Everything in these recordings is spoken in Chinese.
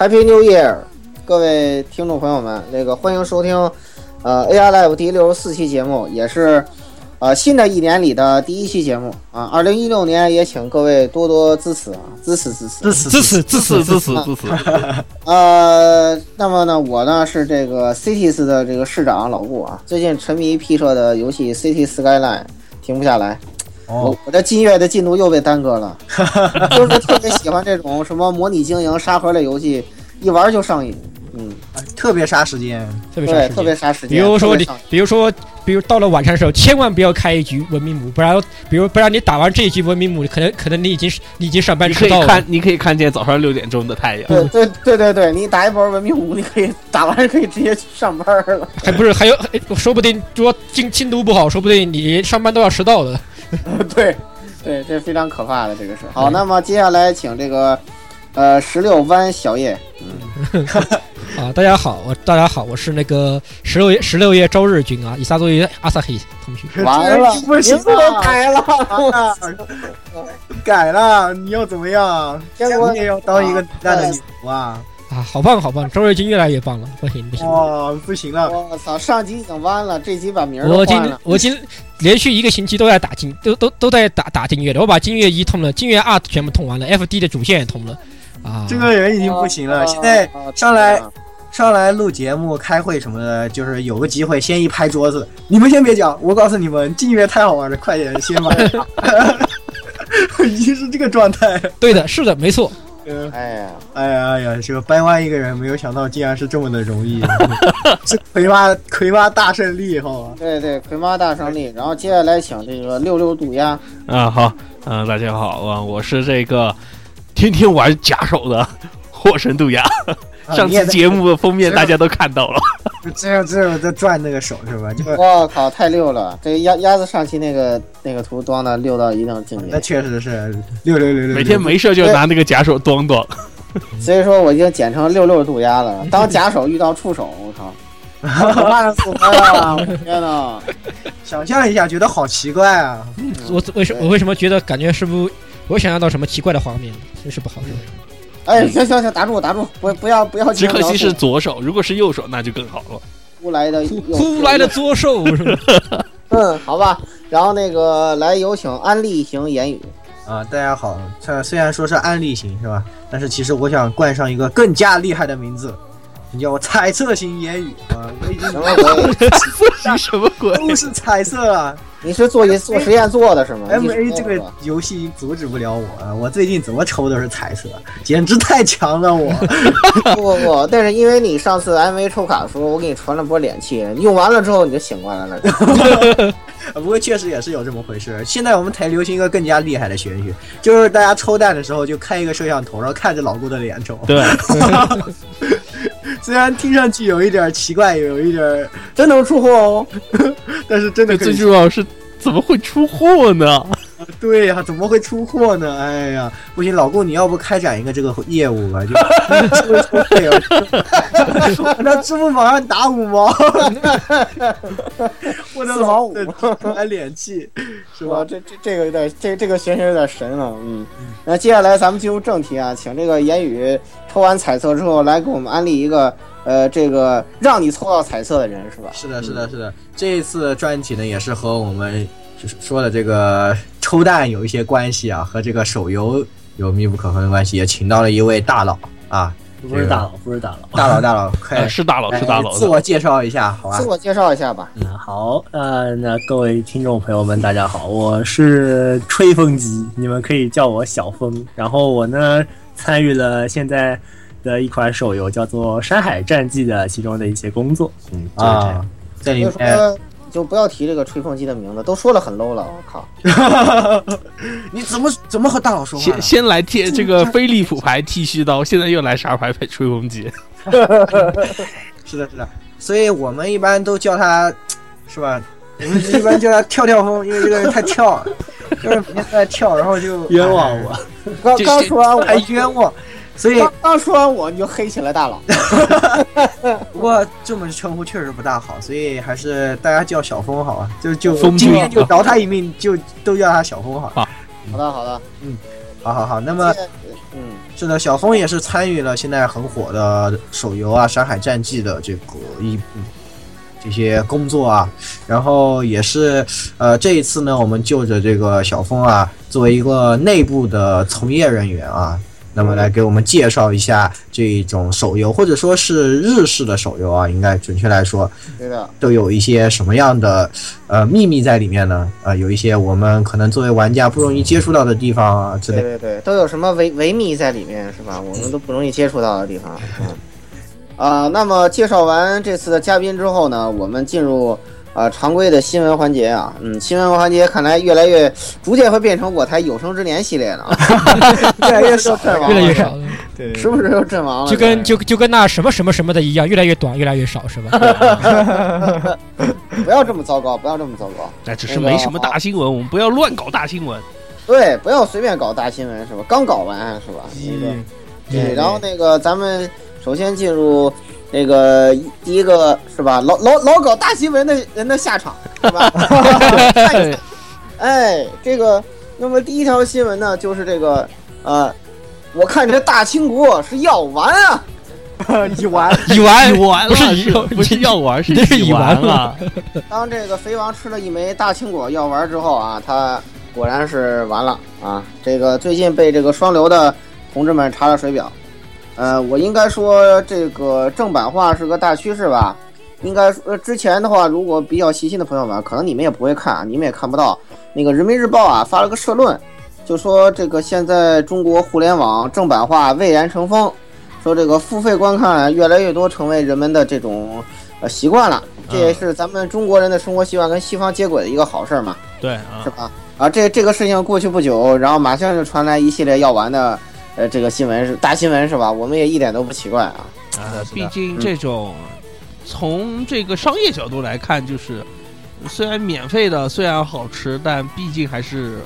Happy New Year，各位听众朋友们，那个欢迎收听呃 AI Live 第六十四期节目，也是呃新的一年里的第一期节目啊。二零一六年也请各位多多支持啊，支持支持支持支持支持支持支持。呃，那么呢，我呢是这个 Cities 的这个市长老顾啊，最近沉迷 P 社的游戏 City Skyline 停不下来。我哦，我这金月的进度又被耽搁了，就是特别喜欢这种什么模拟经营沙盒类游戏，一玩就上瘾。嗯，特别杀时间，对，特别是特别杀时间。比如说你比如说，比如到了晚上的时候，千万不要开一局文明母，不然，比如不然你打完这一局文明母，可能可能你已经你已经上班你可迟到了以看，。你可以看见早上六点钟的太阳。对对对对对，你打一波文明五，你可以打完可以直接去上班了。还不是还有，还说不定说进进度不好，说不定你上班都要迟到了。对对，这非常可怕的这个事。好，那么接下来请这个呃十六弯小叶，啊，大家好，我大家好，我是那个十六月十六月周日君啊，以撒作为阿萨黑同学。完了，不行名字都改了。改了，你要怎么样？结果你也要当一个蛋的女仆啊！啊，好棒好棒，周瑞金越来越棒了，不行不行。哇，不行了，我操，上集已经完了，这集把名儿我今都换了。我今连续一个星期都在打金，都都都在打打金月的。我把金月一通了，金月二全部通完了，FD 的主线也通了。啊，这个人已经不行了。啊现在啊上来上来录节目、开会什么的，就是有个机会先一拍桌子，你们先别讲，我告诉你们，金月太好玩了，快点先把。已经是这个状态。对的，是的，没错。嗯，哎呀，哎呀哎呀，这个掰弯一个人，没有想到竟然是这么的容易，是 葵妈葵妈大胜利，好吧？对对，葵妈大胜利。然后接下来请这个六六渡鸦，啊，好，嗯、大家好啊，我是这个天天玩假手的火神渡鸦。上次节目的封面大家都看到了，这样这样在转那个手是吧？就我靠，太溜了！这鸭鸭子上期那个那个图装的溜到一定境界那，确实是六六六六，每天没事就拿那个假手咣咣。所以说我已经简称六六渡鸦了。当假手遇到触手，我靠，啊！我天哪！想象一下，觉得好奇怪啊！我为什我为什么觉得感觉是不是我想象到什么奇怪的画面？真是不好受。哎，行行行，打住打住，不不要不要只可惜是左手，如果是右手那就更好了。呼来的呼呼来的左手 是吧？嗯，好吧。然后那个来有请安利型言语，啊，大家好，这虽然说是安利型是吧？但是其实我想冠上一个更加厉害的名字，你叫我彩色型言语啊！我已经什么鬼？你什么鬼？都是彩色啊你是做一做实验做的是吗！M A 这个游戏阻止不了我啊！我最近怎么抽都是彩色，简直太强了我！不不不，但是因为你上次 M A 抽卡的时候，我给你传了波脸气，用完了之后你就醒过来了。不过确实也是有这么回事。现在我们才流行一个更加厉害的玄学，就是大家抽蛋的时候就开一个摄像头，然后看着老顾的脸抽。对，虽然听上去有一点奇怪，有一点，真能出货哦！但是真的最。重要是怎么会出货呢？对呀、怎么会出货呢？哎呀，不行，老顾，你要不开展一个这个业务吧？就抽一抽费啊，那支付宝上打五毛，我的四毛五还脸气，是哇，吧？这这这个有点，这这个玄学有点神了，嗯。那接下来咱们进入正题啊，请这个言语抽完彩色之后来给我们安利一个，呃，这个让你抽到彩色的人是吧？是的，是的，是的。这一次专题呢，也是和我们就是说的这个抽蛋有一些关系啊，和这个手游有密不可分的关系，也请到了一位大佬啊，不是大佬，不是大佬。大佬，大佬，快呃，是大佬，是大佬。自我介绍一下，好吧自？我介绍一下吧。嗯，好，呃，那各位听众朋友们，大家好，我是吹风机，你们可以叫我小风。然后我呢，参与了现在的一款手游，叫做《山海战记》的其中的一些工作。嗯，就是这啊样。，在里面，说就不要提这个吹风机的名字，都说了很 low 了，我靠。你怎么怎么和大佬说话先？先来贴这个飞利浦牌剃须刀，现在又来啥牌牌吹风机？是的，是的，所以我们一般都叫他，是吧？我们一般叫他跳跳风，因为这个人太跳了，就是每天都在跳，然后就冤枉我。刚刚说完我，还冤枉。所以刚刚说完我，你就黑起来大佬。不过这么称呼确实不大好，所以还是大家叫小峰好啊，就就风今天就饶他一命，就都叫他小峰好。好。的好的，嗯好好好，那么嗯，是的，小峰也是参与了现在很火的手游啊《山海战记》的这个一这些工作啊，然后也是呃这一次呢，我们就着这个小峰啊，作为一个内部的从业人员啊，那么来给我们介绍一下这种手游，或者说是日式的手游啊，应该准确来说，对的，都有一些什么样的呃秘密在里面呢？呃，有一些我们可能作为玩家不容易接触到的地方啊之类。对对对，都有什么维维密在里面是吧？我们都不容易接触到的地方。嗯，啊、那么介绍完这次的嘉宾之后呢，我们进入啊、常规的新闻环节啊。嗯，新闻环节看来越来越逐渐会变成我台有生之年系列了啊，越来越少，阵亡了越来越少，对时不时就阵亡了，就跟就就跟那什么什么什么的一样，越来越短，越来越少，是吧？不要这么糟糕，不要这么糟糕。那只是没什么大新闻，我们不要乱搞大新闻。对，不要随便搞大新闻是吧？刚搞完是吧？那个，对，然后那个咱们首先进入那个第一个是吧？老老老搞大新闻的人的下场是吧？看一下哎，这个，那么第一条新闻呢，就是这个呃，我看这大清国是要 完啊，你玩乙丸乙丸不是了乙不是药丸，是你这是乙乙丸丸了。当这个肥王吃了一枚大青果药丸之后啊，他果然是完了啊！这个最近被这个双流的同志们查了水表，呃，我应该说这个正版化是个大趋势吧。应该说之前的话，如果比较细心的朋友们，可能你们也不会看，你们也看不到。那个人民日报啊发了个社论，就说这个现在中国互联网正版化蔚然成风，说这个付费观看越来越多成为人们的这种呃习惯了。这也是咱们中国人的生活习惯跟西方接轨的一个好事儿嘛，对啊是，吧？啊，这这个事情过去不久，然后马上就传来一系列药丸的呃这个新闻是大新闻是吧？我们也一点都不奇怪啊。啊毕竟这种从这个商业角度来看，就是虽然免费的虽然好吃，但毕竟还是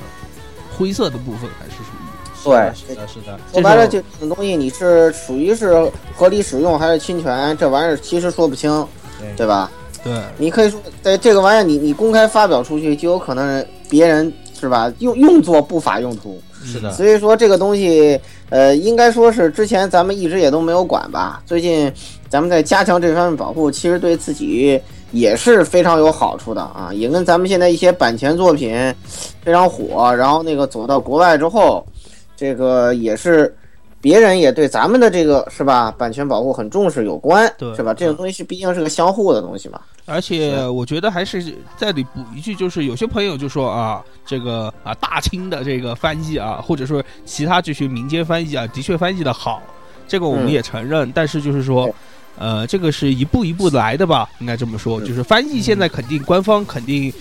灰色的部分，还是属于对是的，是的，说白了，这种东西你是属于是合理使用还是侵权，这玩意儿其实说不清，对吧？对你可以说，在这个玩意儿你你公开发表出去，就有可能别人是吧用用作不法用途。的，所以说这个东西，呃，应该说是之前咱们一直也都没有管吧。最近咱们在加强这方面保护，其实对自己也是非常有好处的啊，也跟咱们现在一些版权作品非常火，然后那个走到国外之后，这个也是别人也对咱们的这个是吧版权保护很重视有关，对是吧？这种东西是毕竟是个相互的东西嘛。而且我觉得还是在里补一句，就是有些朋友就说啊，这个啊大清的这个翻译啊，或者说其他这些民间翻译啊，的确翻译的好，这个我们嗯也承认。但是就是说，呃，这个是一步一步来的吧，应该这么说。嗯就是翻译现在肯定官方肯定。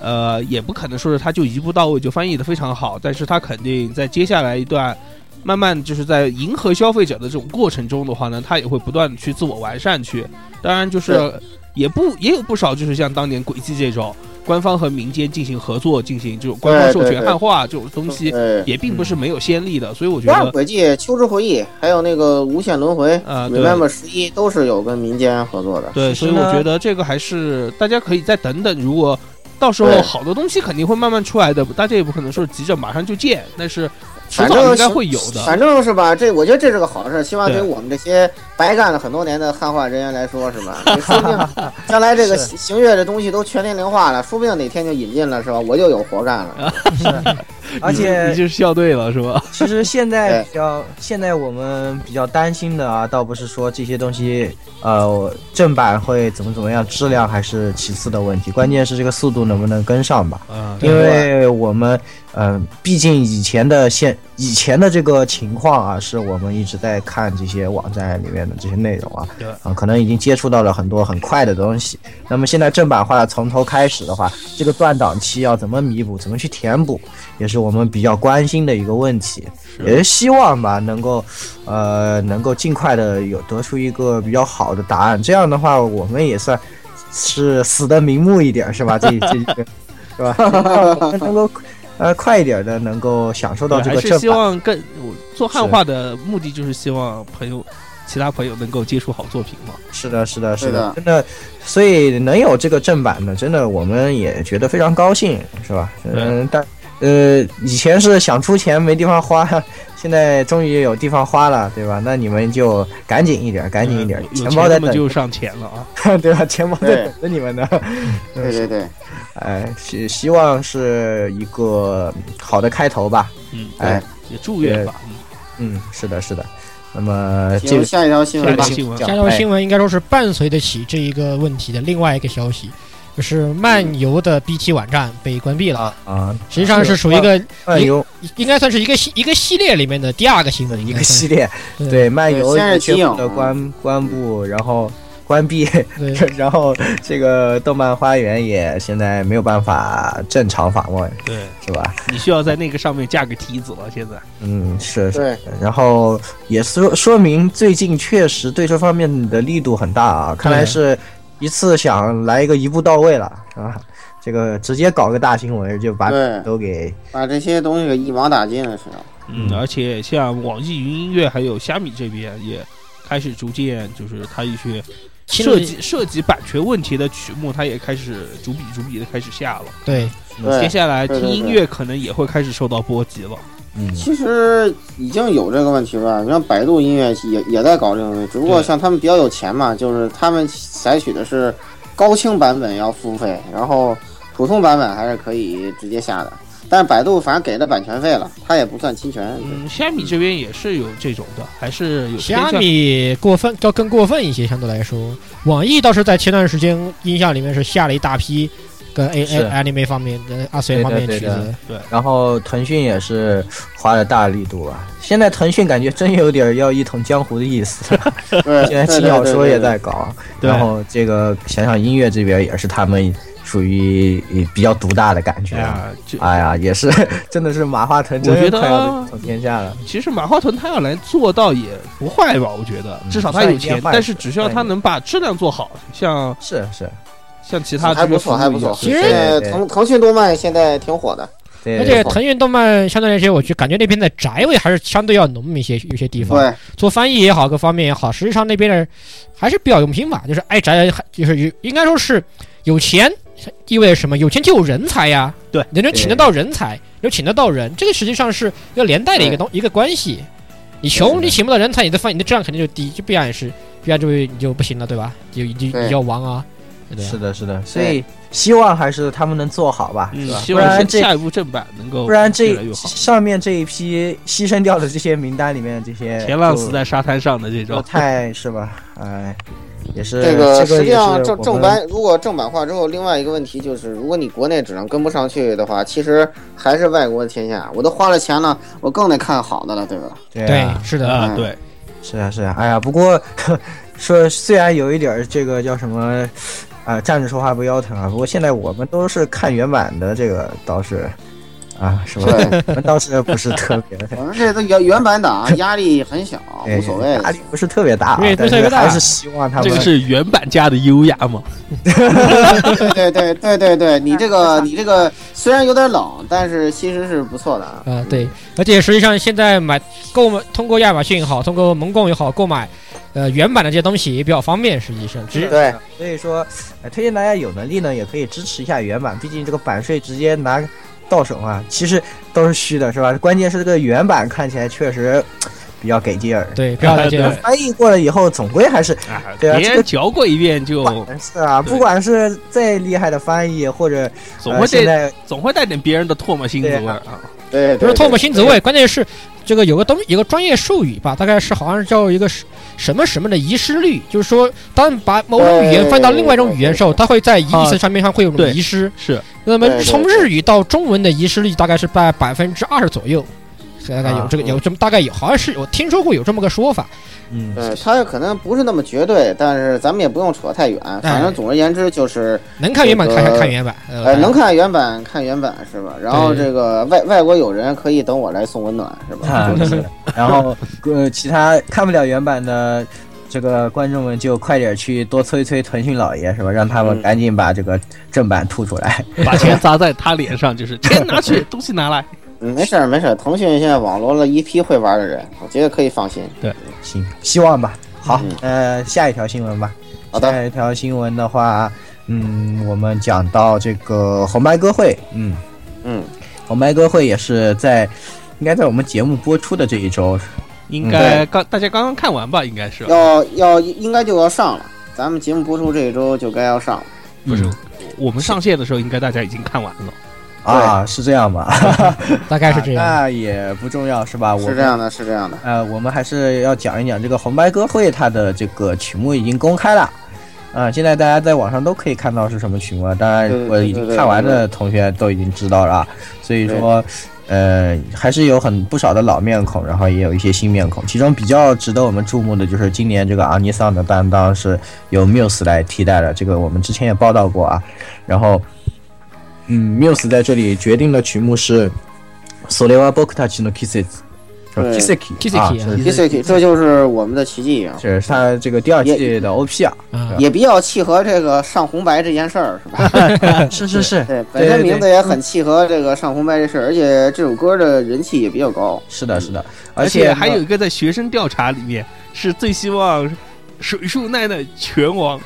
呃，也不可能说是他就一步到位就翻译的非常好，但是他肯定在接下来一段，慢慢就是在迎合消费者的这种过程中的话呢，他也会不断的去自我完善去。当然就是也不也有不少就是像当年轨迹这种官方和民间进行合作，进行这种官方授权汉化这种东西，也并不是没有先例的。所以我觉得，轨迹、秋之回忆，还有那个无限轮回、啊对 Remember 十一都是有跟民间合作的。对，所以我觉得这个还是大家可以再等等，如果。到时候好的东西肯定会慢慢出来的，大家也不可能说急着马上就见，但是迟反正应该会有的。反正是吧，这我觉得这是个好事，希望对对我们这些白干了很多年的汉化人员来说，是吧？说不定 将来这个是行月这东西都全年龄化了，说不定哪天就引进了，是吧？我就有活干了。是 而你且就是笑对了，是吧？其实现在比较，现在我们比较担心的啊，倒不是说这些东西，呃，正版会怎么怎么样，质量还是其次的问题，关键是这个速度能不能跟上吧。啊，因为我们，嗯、毕竟以前的现以前的这个情况啊，是我们一直在看这些网站里面的这些内容啊，对啊，可能已经接触到了很多很快的东西。那么现在正版化从头开始的话，这个断档期要怎么弥补，怎么去填补，也是我们比较关心的一个问题。也是希望吧，能够，呃，能够尽快的有得出一个比较好的答案。这样的话，我们也算是死的瞑目一点，是吧？这这这个 是吧？我 们能够呃快一点的能够享受到这个正版。望更我做汉化的目的就是希望朋友。其他朋友能够接触好作品嘛？是的，是的，是的真的，所以能有这个正版的，真的我们也觉得非常高兴，是吧？嗯，但呃，以前是想出钱没地方花，现在终于有地方花了，对吧？那你们就赶紧一点，赶紧一点，有钱包在等，就上钱了啊。对吧？钱包在等着你们呢。对对对，哎，希希望是一个好的开头吧。嗯，哎，也祝愿吧。嗯嗯，是的，是的。那么这进入下一条新闻吧下一。条哎新闻应该说是伴随得起这一个问题的另外一个消息，就是漫游的 BT 网站被关闭了。啊啊，实际上是属于一个漫游。应该算是一个系一个系列里面的第二个新闻，一个系列，对。对漫游先是宣布的关关布，然后关闭，然后这个动漫花园也现在没有办法正常访问，对。是吧？你需要在那个上面架个梯子了。现在，嗯，是是。对，然后也说说明最近确实对这方面的力度很大啊，看来是一次想来一个一步到位了，是吧？这个直接搞个大新闻就把对都给把这些东西给一网打尽了，是吧？嗯，嗯而且像网易云音乐还有虾米这边也开始逐渐，就是它一些涉及涉及版权问题的曲目，它也开始逐笔逐笔的开始下了。对对接下来听音乐可能也会开始受到波及了。嗯其实已经有这个问题了，你像百度音乐也也在搞这个问题，只不过像他们比较有钱嘛，就是他们采取的是高清版本要付费，然后普通版本还是可以直接下的。但是百度反正给了版权费了，它也不算侵权。嗯，虾米这边也是有这种的，还是有偏虾米过分要更过分一些，相对来说，网易倒是在前段时间音像里面是下了一大批跟 A 是 A anime 方面的二次元方面对的对，然后腾讯也是花了大力度啊，现在腾讯感觉真有点要一统江湖的意思。现在对轻小说也。在搞，然后这个想想音乐这边也是他们属于比较独大的感觉哎。呀，就哎呀，也是，真的是马化腾我觉得快要统天下了。其实马化腾他要来做到也不坏吧？我觉得嗯至少他有钱，但是只需要他能把质量做好，像是是，像其他还不错，还不错。其实腾腾讯动漫现在挺火的，对，而且腾讯动漫相对来说，我觉感觉那边的宅味还是相对要浓一些，有些地方。对，做翻译也好，各方面也好，实际上那边的还是比较用心吧，就是爱宅，就是有应该说是有钱意味着什么？有钱就有人才呀，对，你能请得到人才，能请得到人，这个实际上是一个连带的一个东一个关系。你穷，你请不到人才，你的翻你的质量肯定就低，就必然也是必然就你就不行了，对吧？就就对。你要亡啊，是的，是的，所以希望还是他们能做好吧，是嗯，吧？希望不然这下一步正版能够不然这。上面这一批牺牲掉的这些名单里面这些前浪死在沙滩上的这都种，太是吧？哎，也是这个实际上正正版，如果正版化之后，另外一个问题就是，如果你国内质量跟不上去的话，其实还是外国的天下。我都花了钱了，我更得看好的了，对吧？对是的，啊，嗯对，是啊是啊，哎呀，不过 说虽然有一点儿这个叫什么啊、站着说话不腰疼啊，不过现在我们都是看原版的，这个倒是啊，是吧？对，我们倒是不是特别 我们这都原原版党，压力很小，无所谓。压力不是特别大啊但是特别大是还是希望他们这个是原版家的优雅嘛？对对对对对对，你这个你这个虽然有点冷，但是其实是不错的啊。啊，对，而且实际上现在买购买通过亚马逊也好，通过盟购也好购买，呃，原版的这些东西也比较方便。实际上，只对，所以说，呃推荐大家有能力呢，也可以支持一下原版，毕竟这个版税直接拿到手啊，其实都是虚的，是吧？关键是这个原版看起来确实比较给劲儿。对，不要再这样。翻译过了以后，总归还是啊，对啊这个别人嚼过一遍就是啊，不管是再厉害的翻译，或者呃总会带总会带点别人的唾沫星子味儿啊。对，不是唾沫星子味，关键是这个有个东有个专业术语吧，大概是好像是叫一个什什么什么的遗失率，就是说，当把某种语言翻到另外一种语言的时候，它会在意思上面上会有种遗失。是，那么从日语到中文的遗失率大概是在百分之二十左右，大概有这个有这么大概有，好像是我听说过有这么个说法。嗯，对，它可能不是那么绝对，但是咱们也不用扯太远。反正总而言之就是，能看原版看这个看原版，呃，能看原版看原版是吧？然后这个外外国友人可以等我来送温暖是吧？啊是，然后呃，其他看不了原版的。这个观众们就快点去多催催腾讯老爷是吧？让他们嗯赶紧把这个正版吐出来。把钱砸在他脸上，就是钱拿去，东西拿来。嗯，没事儿没事儿，腾讯现在网罗了一批会玩的人，我觉得可以放心。对行，希望吧。好嗯，呃，下一条新闻吧。好的，下一条新闻的话，嗯，我们讲到这个红白歌会，嗯，嗯，红白歌会也是在应该在我们节目播出的这一周，应该刚大家刚刚看完吧？应该是要要应该就要上了，咱们节目播出这一周就该要上了。不是嗯我们上线的时候，应该大家已经看完了。啊，是这样吧？大概是这样。啊那也不重要是吧？我是这样的，是这样的。呃，我们还是要讲一讲这个红白歌会，它的这个曲目已经公开了。啊、现在大家在网上都可以看到是什么曲目了。当然我已经看完的同学都已经知道了啊。所以说，呃，还是有很不少的老面孔，然后也有一些新面孔。其中比较值得我们注目的就是今年这个阿尼桑的担当是由 Muse 来替代了，这个我们之前也报道过啊。然后，嗯，Muse 在这里决定的曲目是《それは僕たちの季節》，是吧对 Kiseki Kiseki 啊啊是 k i s k 这就是我们的奇迹啊，是他这个第二季的 OP 啊，啊，也比较契合这个上红白这件事儿，是吧？是是是对，本身名字也很契合这个上红白这事儿，而且这首歌的人气也比较高。是的，是的，而且且还有一个在学生调查里面是最希望水树奈奈拳王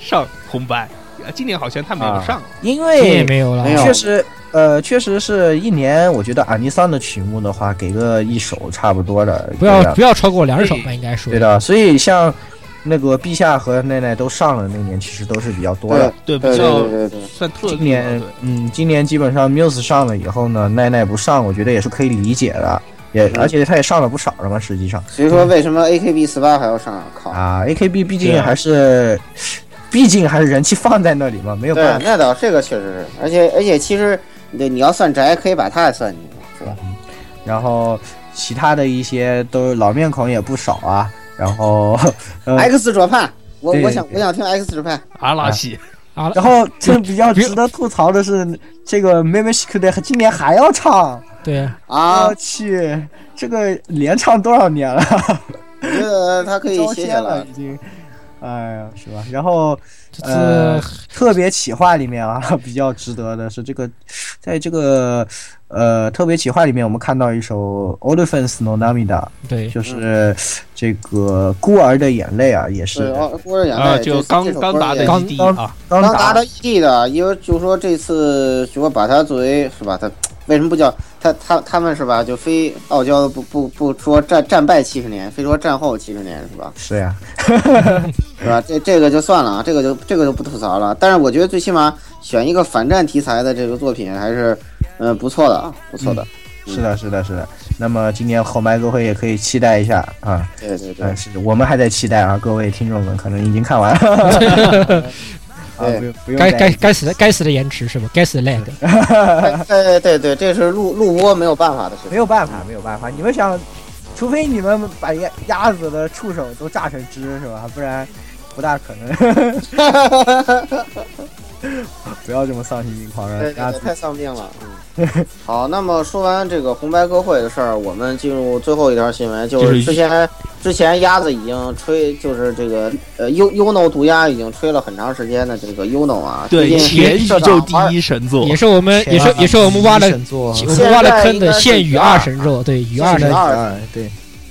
上红白，啊， 今年好像他没有上。因今年为没有了没。有确实。呃，确实是一年，我觉得阿尼桑的曲目的话，给个一首差不多的，不要不要超过两首吧，应该说。对的。所以像那个陛下和奈奈都上了那年，其实都是比较多的。对，比对对较对对对，算特今年嗯，今年基本上 Muse 上了以后呢，奈奈不上，我觉得也是可以理解的，也嗯而且他也上了不少了嘛，实际上所以说为什么 AKB 四八还要上啊？靠！啊，AKB 毕竟还是，毕竟还是人气放在那里嘛，没有办，法。那倒这个确实是，而且而且其实对你要算宅，可以把他也算进去，是吧？然后其他的一些都老面孔也不少啊。然后，呃 X 左派，我我想我想听 X 左派，阿拉西啊，然后这比较值得吐槽的是，这个妹妹西克的今年还要唱，对，啊我，去，这个连唱多少年了？我觉得他可以歇歇了已。经。哎呀，是吧？然后呃，特别企划里面啊，比较值得的是这个，在这个呃特别企划里面，我们看到一首《Olifants no Namida》，对就是这个孤儿的眼泪啊，也是对，哦，郭热眼啊，泪，就刚刚达的异地刚啊，刚打刚达到异地的，因为就说这次就说把它作为是吧？他为什么不叫他他他们是吧？就非傲娇的不不不说战战败七十年，非说战后七十年是吧？是呀，是吧？这这个就算了啊，这个就这个就不吐槽了。但是我觉得最起码选一个反战题材的这个作品还是嗯、呃不错的啊，不错的。是的，是的，是的。那么今年后麦歌会也可以期待一下啊，对对对但，是我们还在期待啊，各位听众们可能已经看完了。啊，不用不用该该该死的该死的延迟是吧？该死的 lag。对对对，这是录录播没有办法的事情。没有办法，没有办法。你们想，除非你们把鸭鸭子的触手都榨成汁，是吧？不然不大可能。不要这么丧心病狂的鸭子对对对，。太丧病了。嗯，好，那么说完这个红白歌会的事儿，我们进入最后一条新闻，就就是是之前之前鸭子已经吹，就是这个呃 U UNO 毒鸦已经吹了很长时间的这个 UNO 啊，对，前宇宙第一神作也，是我们也是也是我们挖的神作，我们挖的坑的现宇二神作，对宇二神现宇二二对，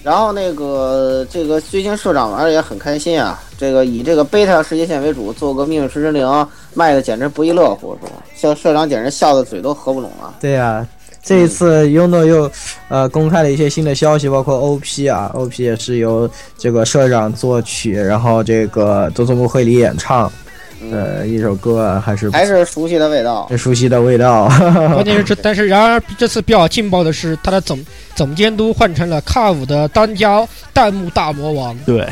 然后那个这个最近社长玩的也很开心啊，这个以这个贝塔世界线为主，做个命运石之灵，卖的简直不亦乐乎，是吧？像社长简直笑的嘴都合不拢了。对呀、这一次 UNO 又呃公开了一些新的消息，包括 OP 啊，OP 也是由这个社长作曲，然后这个佐佐木惠里演唱，呃，一首歌啊还是还是熟悉的味道。熟悉的味道。关键是这，但是然而这次比较劲爆的是，他的总总监督换成了卡五的当家弹幕大魔王。对，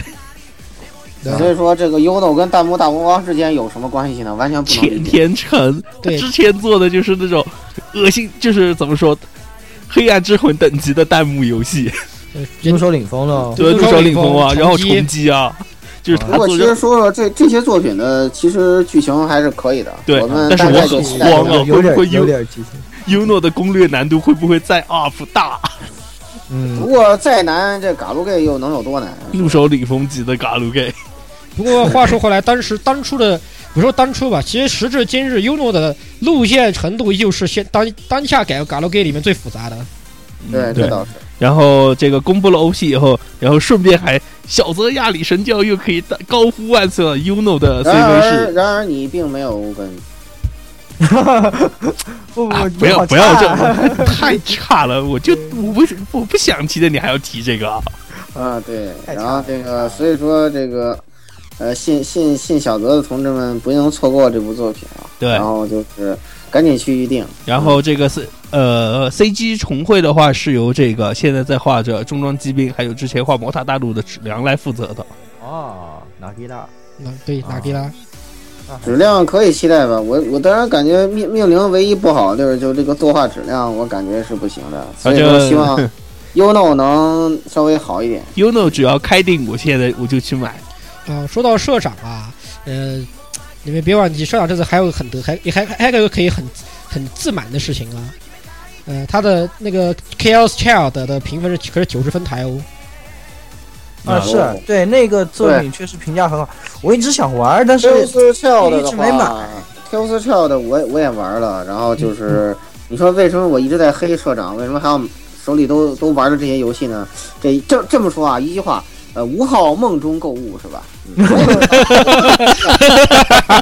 所以说，这个 UNO 跟弹幕大魔王之间有什么关系呢？完全不能理甜解。甜橙，对之前做的就是那种恶心，就是怎么说，黑暗之魂等级的弹幕游戏，呃入手领风了，对，入入手领风风啊，然后重击重击啊，就是他不过，其实说说这这些作品的，其实剧情还是可以的。对我们但是我很慌啊有点会不会有有点激情。UNO 的攻略难度会不会再 up 大？嗯不，过再难，这嘎鲁盖又能有多难？入手领风级的嘎鲁盖，不过话说回来，当时当初的不说当初吧，其实时至今日，UNO 的路线程度又是现当当下改 l g a 里面最复杂的。对，嗯这倒是。然后这个公布了 OP 以后，然后顺便还小泽亚里神教又可以高呼万岁了，UNO 的然 CV 而，是然而你并没有跟不 啊不，要不要这 太差了，我就我不是我不想提的，你还要提这个啊？啊，对，然后这个，所以说这个，呃，信信信小泽的同志们不能错过这部作品啊。对然后就是赶紧去预定。然后这个是呃 CG 重绘的话，是由这个现在在画着重装机兵，还有之前画魔塔大陆的质量来负责的。哦，哪吉拉？那对哪给啦？质量可以期待吧？我我当然感觉命命令唯一不好的就是就这个作画质量，我感觉是不行的，所以说希望 UNO 能稍微好一点。UNO 只要开定，我现在我就去买。啊，说到社长啊，呃，你们别忘记，社长这次还有很得还还还还有一个可以很很自满的事情啊，呃，他的那个 Chaos Child 的评分是可是九十分台哦，啊，是哦对那个作品确实评价很好，我一直想玩，但是 Kills Child 的一直没买 Chaos Child 我我也玩了，然后就是你说为什么我一直在黑社长，为什么还要手里都都玩着这些游戏呢？这这这么说啊，一句话，呃，吴昊梦中购物是吧？嗯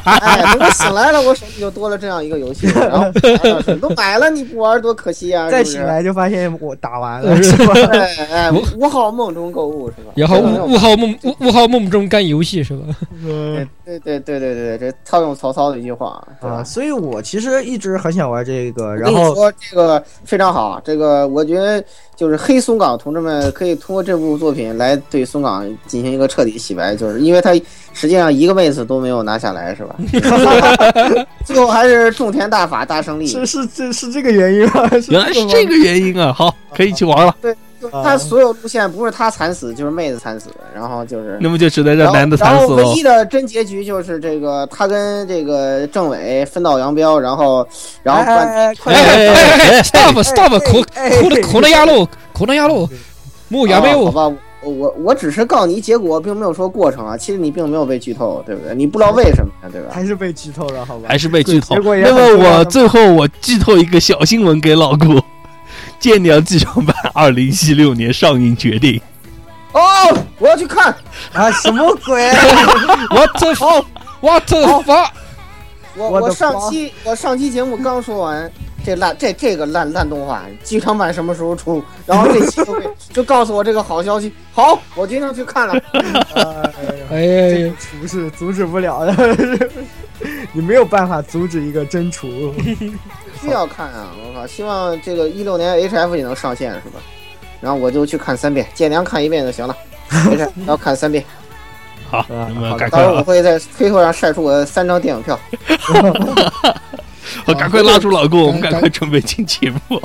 哎，等 我醒来了，我手里就多了这样一个游戏，然后哎都买了，你不玩多可惜啊！是不是再醒来就发现我打完了，是吧？哎哎，吴昊梦中购物是吧？然后这个悟悟号梦悟悟号梦中干游戏是吧？嗯 对对对对对对，这套用曹操的一句话，啊，所以我其实一直很想玩这个，我然后说，这个非常好，这个我觉得就是黑松岗同志们可以通过这部作品来对松岗进行一个彻底洗白，就是因为他实际上一个妹子都没有拿下来，是吧？最后还是种田大法大胜利，是是这是这个原因吗？原来是这个原因啊！好，可以去玩了。对他所有路线不是他惨死就是妹子惨死，然后就是。那么就只能让男的惨死了然后唯一。的真结局就是这个，他跟这个政委分道扬镳，然后，然后关哎，stop stop，苦哎苦的苦的压路，苦的压路，木原没有。啊好吧，我我我只是告诉你结果，并没有说过程啊。其实你并没有被剧透，对不对？你不知道为什么呀，对吧？还是被剧透了，好吧？还是被剧透。结果也那么很重要的我最后我剧透一个小新闻给老顾，《剑娘剧场版》二零一六年上映决定。哦，我要去看，啊，什么鬼？What the fuck? What the fuck? 我我上期我上期节目刚说完。这烂这这个烂烂动画剧场版什么时候出？然后这期就被 就告诉我这个好消息，好，我今天去看了。哎呀，厨是阻止不了的，你没有办法阻止一个真厨。需要看啊！我靠，希望这个一六年 HF 也能上线是吧？然后我就去看三遍，建良看一遍就行了没事要看三遍。好，到时候我会在推特上晒出我的三张电影票。好赶快拉住老公，我们赶赶快准备进节目。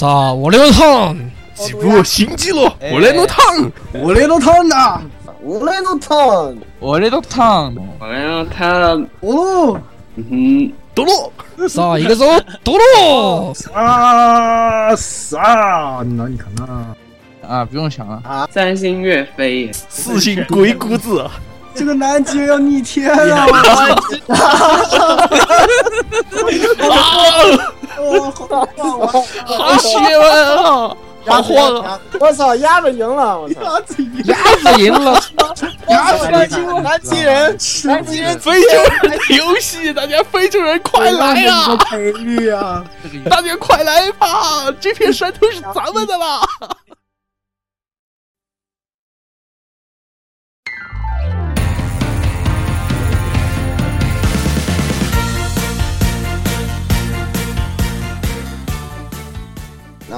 さあ、俺のターン几部新纪录，我来弄烫。我来都烫的，无雷诺汤，俺のターン。俺のターン、哦うん、多洛，さあ、行くぞドロー啊啥？那你看那啊，不用想了，三星岳飞耶，四星鬼谷子，这个南极要逆天了！ 哦，好棒啊！好血脉啊！好晃啊！我操，鸭子赢了！我操，鸭子赢了，鸭子赢了！南极人，南极人非洲人的游戏，大家非洲人快来呀！赔率啊！大家快来吧！这片山头是咱们的啦！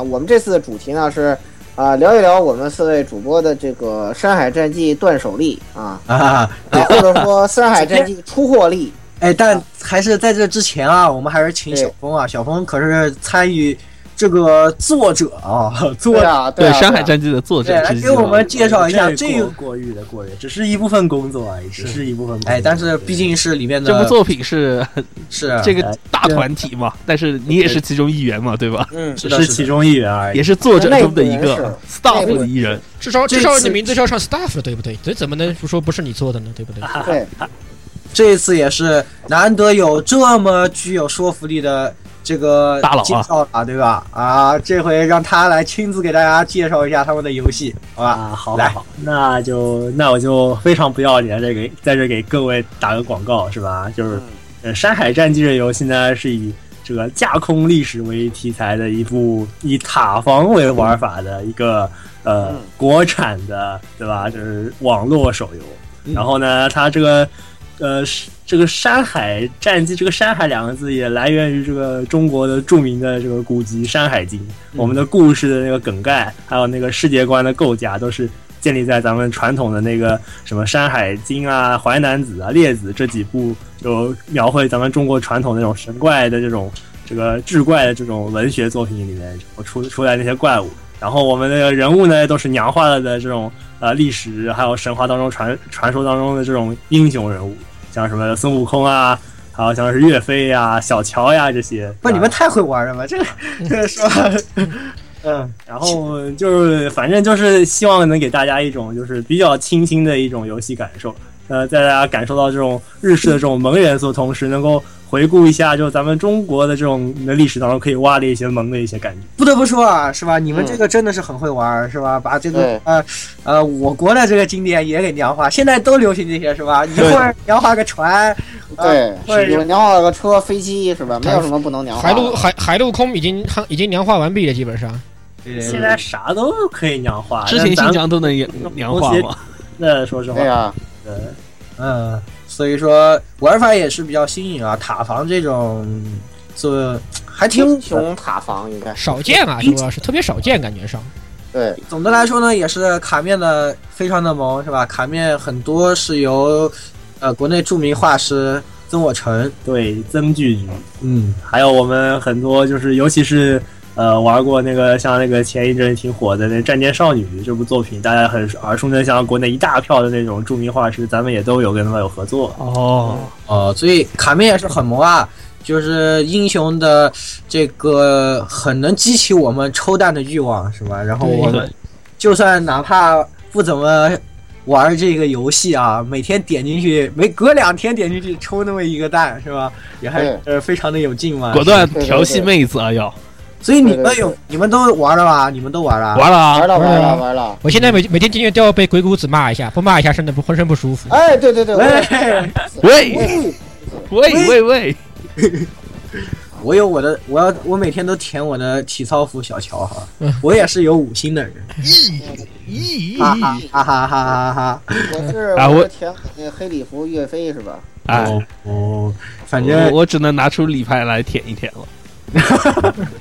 我们这次的主题呢是，啊、聊一聊我们四位主播的这个《山海战记》断手力啊，啊，啊或者说《山海战记》出货力。哎，但还是在这之前啊，我们还是请小峰啊，小峰可是参与这个作者啊，作对啊，对《啊，山海战记》的作者，来给我们介绍一下这这个。过过誉的过誉，只是一部分工作而已，只是一部分工作。哎，但是毕竟是里面的这部作品是 是这个大团体嘛，但是你也是其中一员嘛，对吧？嗯，是是的只是其中一员而已。也是作者中的一个 staff 的一人。至少至少次你名字是要上 staff 的，对不对？这怎么能说不是你做的呢？对不对？对，这一次也是难得有这么具有说服力的这个大佬啊介绍啊，对吧？啊，这回让他来亲自给大家介绍一下他们的游戏，好吧？啊，好好来，那就那我就非常不要脸，这给在这给各位打个广告是吧？就是呃，《山海战记》这游戏呢是以这个架空历史为题材的一部以塔防为玩法的一个呃嗯国产的对吧？就是网络手游。然后呢，它这个呃是这个《山海战记》这个“山海”两个字也来源于这个中国的著名的这个古籍《山海经》。我们的故事的那个梗概，还有那个世界观的构架，都是建立在咱们传统的那个什么《山海经》啊、《淮南子》啊、《列子》这几部，就描绘咱们中国传统那种神怪的这种这个志怪的这种文学作品里面出出来那些怪物。然后我们那个人物呢，都是娘化了的这种呃历史，还有神话当中传传说当中的这种英雄人物，像什么孙悟空啊，还有像是岳飞呀、小乔呀这些。不，你们太会玩了吧？这个 这个说话，嗯，然后就是反正就是希望能给大家一种就是比较清新的一种游戏感受，呃，在大家感受到这种日式的这种萌元素，同时能够回顾一下，就咱们中国的这种的历史当中可以挖的一些萌的一些感觉。不得不说啊，是吧？你们这个真的是很会玩，是吧？把这个呃呃我国的这个经典也给娘化，现在都流行这些，是吧？一会儿娘化个船，对，对有娘化个车、飞机是吧？没有什么不能娘化的。海陆海海陆空已经已经娘化完毕了，基本上。现在啥都可以娘化，之前新疆都能娘娘化吗？那说实话，对啊，呃，嗯，所以说玩法也是比较新颖啊。塔防这种做还挺英雄塔防应该少见啊，主要是特别少见，感觉上。对，总的来说呢，也是卡面的非常的萌，是吧？卡面很多是由呃国内著名画师曾我成，对曾巨局，嗯，还有我们很多就是尤其是。呃，玩过那个像那个前一阵挺火的那《战舰少女》这部作品，大家很耳熟能详，国内一大票的那种著名画师，咱们也都有跟他们有合作。哦，哦，所以卡面也是很萌啊，就是英雄的这个很能激起我们抽蛋的欲望，是吧？然后我们就算哪怕不怎么玩这个游戏啊，每天点进去，每隔两天点进去抽那么一个蛋，是吧？也还呃非常的有劲嘛。果断调戏妹子啊要。所以你们有你们都玩了吧？你们都玩了？玩了啊，玩了玩了玩了。我现在每每天进去都要被鬼谷子骂一下，不骂一下身的不浑身不舒服。哎，对对对，喂喂喂喂喂，我有我的，我要我每天都舔我的体操服小乔哈，我也是有五星的人。咦咦哈哈哈哈哈哈！我是啊我舔那个黑礼服岳飞是吧？哎，哦，反正我只能拿出礼牌来舔一舔了。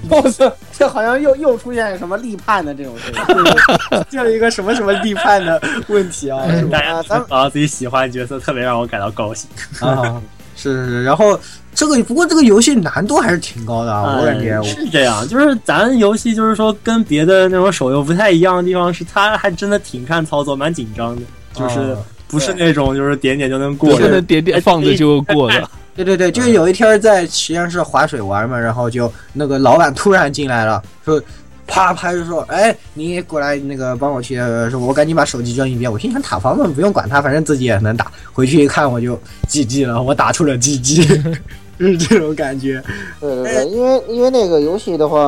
我操，这好像又又出现什么立判的这种事情。就一个什么什么立判的问题啊，是吧？大家啊咱们找到自己喜欢的角色，特别让我感到高兴。啊，是是是，然后这个不过这个游戏难度还是挺高的啊，我感觉嗯是这样，就是咱游戏就是说跟别的那种手游不太一样的地方是，它还真的挺看操作，蛮紧张的，就是哦不是那种就是点点就能过的。不是能点点放着就过的。对对对，就是有一天在实验室划水玩嘛，然后就那个老板突然进来了，说。啪啪就说：“哎，你过来，那个帮我去。呃说我赶紧把手机扔一边。我心想塔防嘛，不用管他，反正自己也能打。回去一看，我就 GG 了，我打出了 GG，就 是 这种感觉。对对对，因为因为那个游戏的话，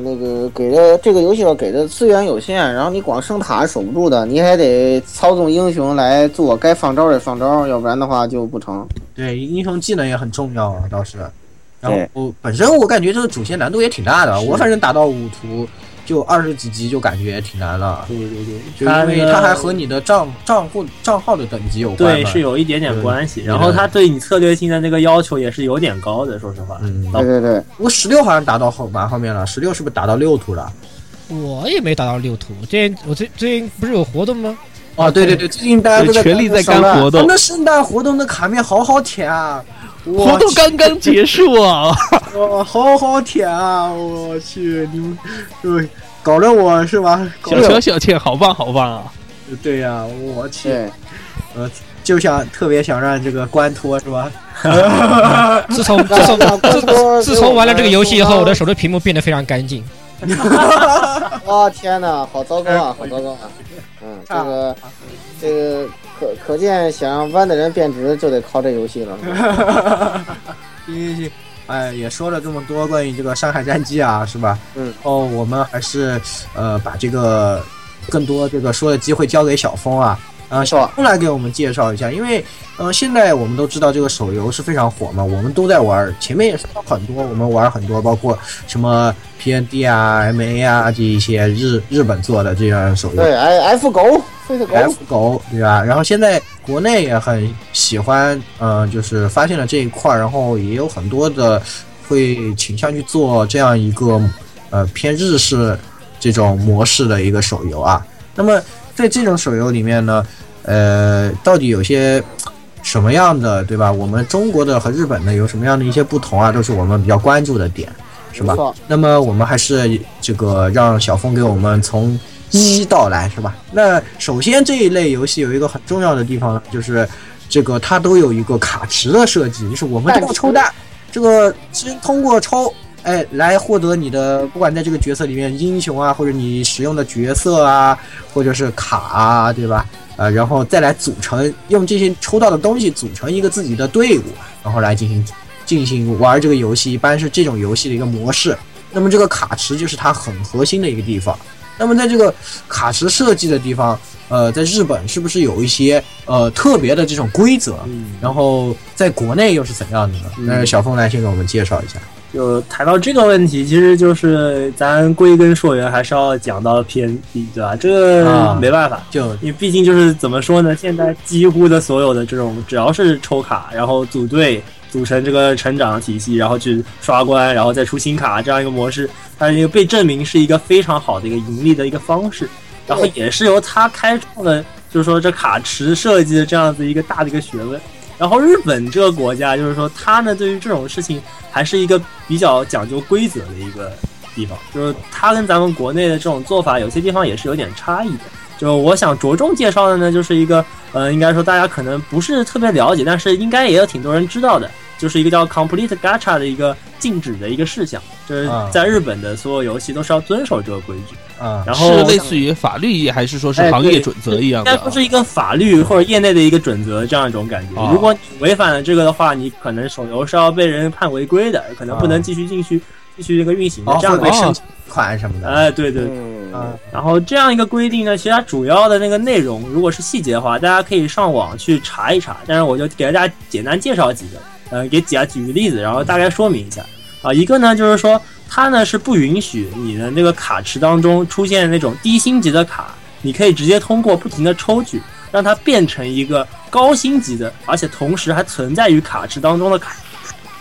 那个给的这个游戏吧给的资源有限，然后你光升塔守不住的，你还得操纵英雄来做该放招的放招，要不然的话就不成。对，英雄技能也很重要啊，倒是。然对后本身我感觉这个主线难度也挺大的，我反正打到五图就二十几级就感觉挺难了，对对对，就因为它还和你的账账户账号的等级有关对是有一点点关系，然后它对你策略性的那个要求也是有点高的，说实话。嗯，对对对，我十六好像打到后蛮后面了，十六是不是打到六图了？我也没打到六图，最近我最最近不是有活动吗？哦，对对对，最近大家都在全力在干活动那圣诞活动的卡面好好舔啊！活动刚刚结束啊！哇，好好舔啊！我去，你们，对，搞得我是吧？小乔小倩好棒好棒啊！对呀、我去，呃，就想特别想让这个关托是吧？自从自从自自从玩了这个游戏以后，我的手机屏幕变得非常干净。哇天哪，好糟糕啊，好糟糕啊！嗯，这个 这个可可见，想让弯的人变直，就得靠这游戏了。行行行，哎，也说了这么多关于这个《山海战记》啊，是吧？嗯。哦，我们还是呃把这个更多这个说的机会交给小峰啊。啊，小王来给我们介绍一下，因为呃，现在我们都知道这个手游是非常火嘛，我们都在玩，前面也说了很多，我们玩很多，包括什么 PND 啊、MA 啊这一些日日本做的这样手游。对，F 狗，，F 狗，对吧？然后现在国内也很喜欢，嗯、就是发现了这一块儿，然后也有很多的会倾向去做这样一个呃偏日式这种模式的一个手游啊。那么在这种手游里面呢，呃，到底有些什么样的，对吧？我们中国的和日本的有什么样的一些不同啊，都是我们比较关注的点，是吧那么我们还是这个让小峰给我们从一到来，是吧？那首先这一类游戏有一个很重要的地方，就是这个它都有一个卡池的设计，就是我们这个抽蛋，这个是通过抽。哎，来获得你的，不管在这个角色里面，英雄啊，或者你使用的角色啊，或者是卡啊，对吧？呃，然后再来组成，用这些抽到的东西组成一个自己的队伍，然后来进行进行玩这个游戏，一般是这种游戏的一个模式。那么这个卡池就是它很核心的一个地方。那么在这个卡池设计的地方，呃，在日本是不是有一些呃特别的这种规则？然后在国内又是怎样的呢？那小峰来先给我们介绍一下。就谈到这个问题，其实就是咱归根溯源，还是要讲到 PND，对吧？这啊个没办法，就因为毕竟就是怎么说呢？现在几乎的所有的这种，只要是抽卡，然后组队组成这个成长体系，然后去刷关，然后再出新卡这样一个模式，它一个被证明是一个非常好的一个盈利的一个方式，然后也是由它开创了，就是说这卡池设计的这样子一个大的一个学问。然后日本这个国家，就是说它呢对于这种事情还是一个比较讲究规则的一个地方，就是它跟咱们国内的这种做法有些地方也是有点差异的。就我想着重介绍的呢，就是一个呃，应该说大家可能不是特别了解，但是应该也有挺多人知道的，就是一个叫 Complete Gacha 的一个禁止的一个事项，就是在日本的所有游戏都是要遵守这个规矩。啊，然后是类似于法律还是说是行业准则一样应的啊？该说是一个法律或者业内的一个准则这样一种感觉哦。如果你违反了这个的话，你可能手游是要被人判违规的，可能不能继续继续继续这个运行的哦，这样的一个。款什么的。哎，对对。嗯，啊然后这样一个规定呢，其实它主要的那个内容，如果是细节的话，大家可以上网去查一查。但是我就给大家简单介绍几个，呃，给大家举个例子，然后大概说明一下。啊，一个呢就是说，它呢是不允许你的那个卡池当中出现那种低星级的卡，你可以直接通过不停的抽取，让它变成一个高星级的，而且同时还存在于卡池当中的卡，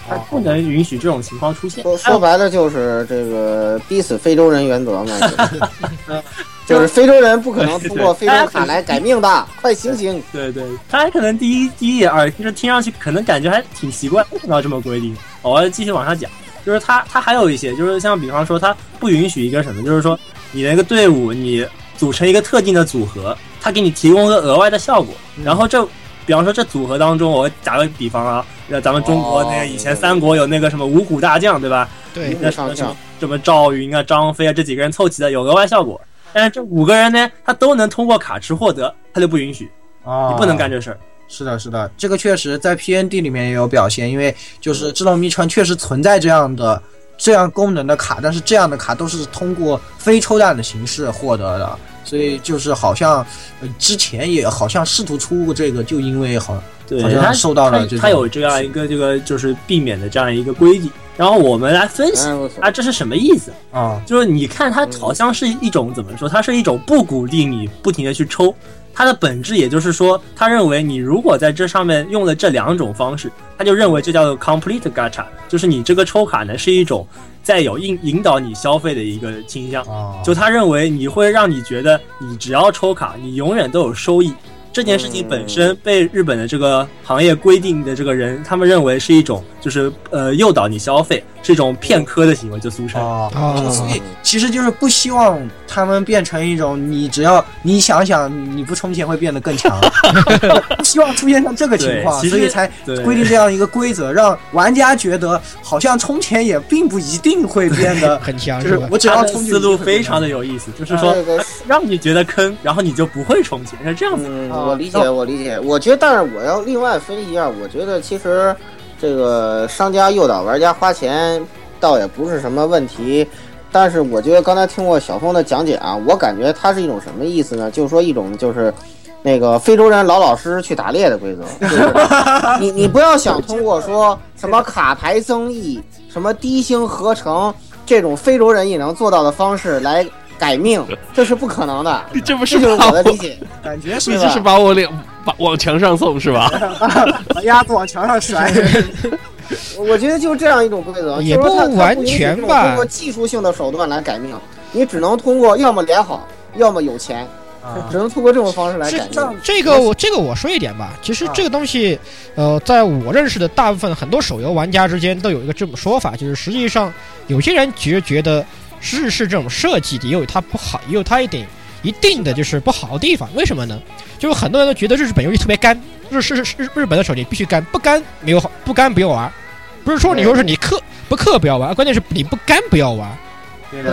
它不能允许这种情况出现。说说白了就是这个逼死非洲人原则嘛，就是就是非洲人不可能通过非洲卡来改命的，快醒醒！对 对，他可能第一第一眼耳就是听上去可能感觉还挺奇怪，为什么要这么规定？我要继续往下讲，就是它它还有一些，就是像比方说它不允许一个什么，就是说你那个队伍你组成一个特定的组合，它给你提供个额外的效果，然后这。比方说，这组合当中，我打个比方啊，那，咱们中国那个以前三国有那个什么五虎大将，对吧？对，那什么什么什么赵云啊、张飞啊这几个人凑齐的有额外效果，但是这五个人呢，他都能通过卡池获得，他就不允许，啊，你不能干这事儿。是的，是的，这个确实在 PND 里面也有表现，因为就是《智能迷城》确实存在这样的这样功能的卡，但是这样的卡都是通过非抽蛋的形式获得的，所以就是好像、呃、之前也好像试图出过这个，就因为好对，好像它受到了这种它它有这样一个这个就是避免的这样一个规定。然后我们来分析啊，这是什么意思？啊就是你看它好像是一种怎么说？它是一种不鼓励你不停的去抽。它的本质也就是说，他认为你如果在这上面用了这两种方式，他就认为这叫做 complete gacha，就是你这个抽卡呢是一种在有引引导你消费的一个倾向。啊，就他认为你会让你觉得你只要抽卡，你永远都有收益，这件事情本身被日本的这个行业规定的这个人，他们认为是一种就是呃诱导你消费，是一种骗科的行为，就俗称。哦，啊，所以其实就是不希望他们变成一种你只要你想想你不充钱会变得更强，不希望出现像这个情况，其实所以才规定这样一个规则，让玩家觉得好像充钱也并不一定会变得 很强就是？我只要充就思路非常的有意思，就是说让你觉得坑，然后你就不会充钱，是这样子。我理解，我理解。我觉得，但是我要另外分析一下，我觉得其实这个商家诱导玩家花钱倒也不是什么问题。但是我觉得刚才听过小峰的讲解啊，我感觉它是一种什么意思呢？就是说一种就是那个非洲人老老实实去打猎的规则。就是 你你不要想通过说什么卡牌增益、什么低星合成这种非洲人也能做到的方式来改命，这是不可能的。你这不是是把我我的理解。感觉是你这是把我脸把往墙上送是吧？把鸭子往墙上甩。我觉得就是这样一种规则，也不完全吧通过技术性的手段来改命，你只能通过要么脸好，要么有钱，只能通过这种方式来改命。这个我这个我说一点吧，其实这个东西，呃，在我认识的大部分很多手游玩家之间都有一个这么说法，就是实际上有些人觉觉得日式这种设计也有它不好，也有它一点一定的就是不好的地方。为什么呢？就是很多人都觉得日本游戏特别干，日式日日本的手机必须干，不干没有好，不干不要玩。不是说你说是你氪不氪不要玩，关键是你不干不要玩。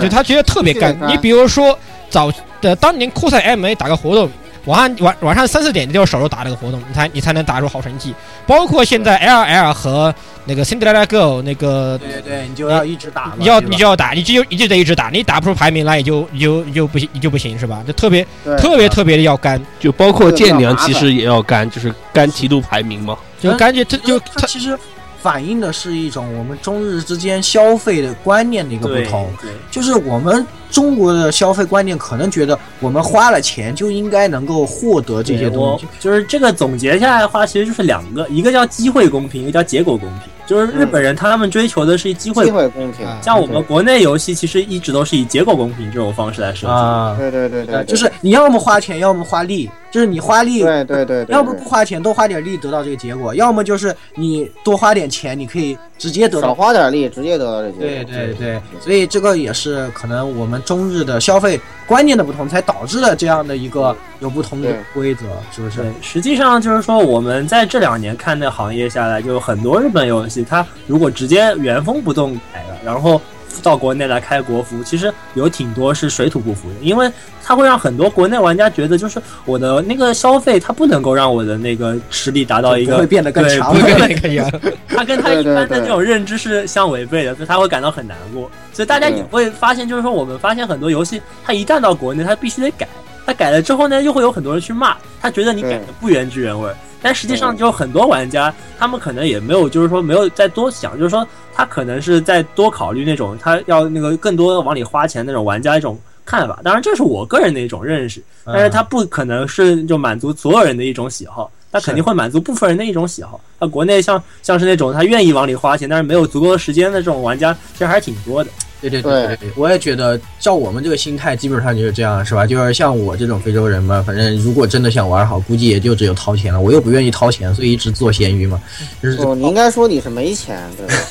就他觉得特别干你比如说早的当年酷赛 MA 打个活动，晚上晚晚上三四点你就要守着打这个活动，你才你才能打出好成绩。包括现在 LL 和那个 Cinderella Girl 那个，对对对，你就要一直打嘛，你要你就要打，你就你就得一直打，你打不出排名来，也就你就你就不行，你就不行是吧？就特别特别特别的要干，就包括舰娘其实也要干，就是干提度排名嘛。就感觉这就他其实反映的是一种我们中日之间消费的观念的一个不同。就是我们中国的消费观念可能觉得我们花了钱就应该能够获得这些东西。就是这个总结下来的话，其实就是两个，一个叫机会公平，一个叫结果公平。就是日本人他们追求的是机会机会公平，啊像我们国内游戏其实一直都是以结果公平这种方式来设计。啊，对对对对就是你要么花钱，要么花力，就是你花力，对对对对，要么不花钱，多花点力得到这个结果；要么就是你多花点钱，你可以直接得到少。花点力，直接得到这结果。对对对，所以这个也是可能我们中日的消费观念的不同，才导致了这样的一个有不同的规则，是不是？，实际上就是说，我们在这两年看的行业下来，就有很多日本游戏，它如果直接原封不动改了，然后到国内来开国服，其实有挺多是水土不服的，因为它会让很多国内玩家觉得，就是我的那个消费，它不能够让我的那个实力达到一个不会变得更强对不会那个样。他跟他一般的这种认知是相违背的，所以他会感到很难过。所以大家也会发现，就是说我们发现很多游戏，它一旦到国内，它必须得改。它改了之后呢，又会有很多人去骂，他觉得你改的不原汁原味。但实际上，就有很多玩家，他们可能也没有，就是说没有再多想，就是说他可能是在多考虑那种他要那个更多往里花钱那种玩家一种看法。当然，这是我个人的一种认识，但是他不可能是就满足所有人的一种喜好。他肯定会满足部分人的一种喜好。那国内像像是那种他愿意往里花钱，但是没有足够的时间的这种玩家，其实还是挺多的。对对对对对，我也觉得照我们这个心态，基本上就是这样，是吧？就是像我这种非洲人嘛，反正如果真的想玩好，估计也就只有掏钱了。我又不愿意掏钱，所以一直做咸鱼嘛。就是哦，你应该说你是没钱，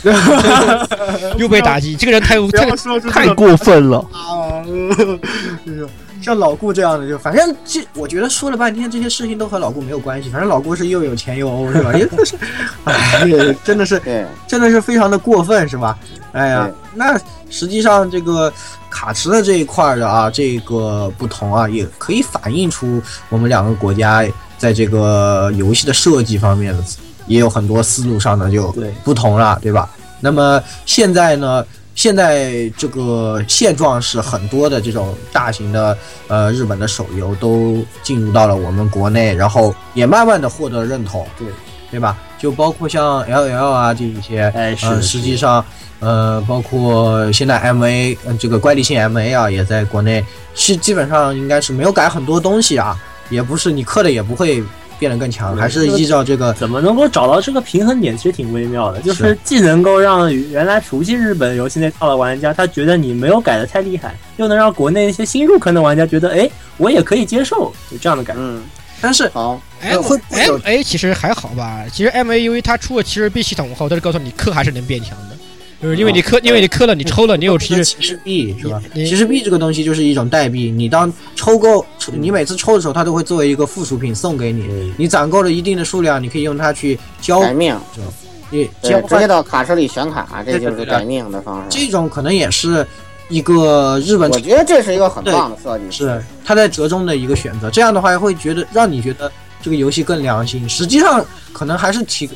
对吧？又被打击，这个人太太太过分了。啊！像老顾这样的，就反正这，我觉得说了半天这些事情都和老顾没有关系。反正老顾是又有钱又欧，是吧？也不是，哎，真的是，真的是非常的过分，是吧？哎呀，那实际上这个卡池的这一块的啊，这个不同啊，也可以反映出我们两个国家在这个游戏的设计方面的也有很多思路上的就不同了，对吧？那么现在呢？现在这个现状是很多的这种大型的呃日本的手游都进入到了我们国内，然后也慢慢的获得认同，对对吧？就包括像 L L 啊这一些，哎是呃，实际上呃包括现在 M A 呃这个怪力性 M A 啊也在国内是基本上应该是没有改很多东西啊，也不是你氪的也不会。变得更强，还是依照这个怎么能够找到这个平衡点，其实挺微妙的。就是既能够让原来熟悉日本游戏那套的玩家，他觉得你没有改的太厉害，又能让国内一些新入坑的玩家觉得，哎，我也可以接受，就这样的感觉。嗯，但是好，呃 M 会 M A 其实还好吧，其实 M A 由于它出了七十 B 系统后，它是告诉你氪还是能变强的，就是因为你氪，因为你氪了，你抽了，你有其实骑士币是吧？你骑士币这个东西就是一种代币，你当抽够，你每次抽的时候，它都会作为一个附属品送给你。你攒够了一定的数量，你可以用它去交改命，你交对，直接。到卡池里选卡，这就是改命的方式。这种可能也是一个日本我觉得这是一个很棒的设计。是它在折中的一个选择。这样的话会觉得让你觉得这个游戏更良心，实际上可能还是提，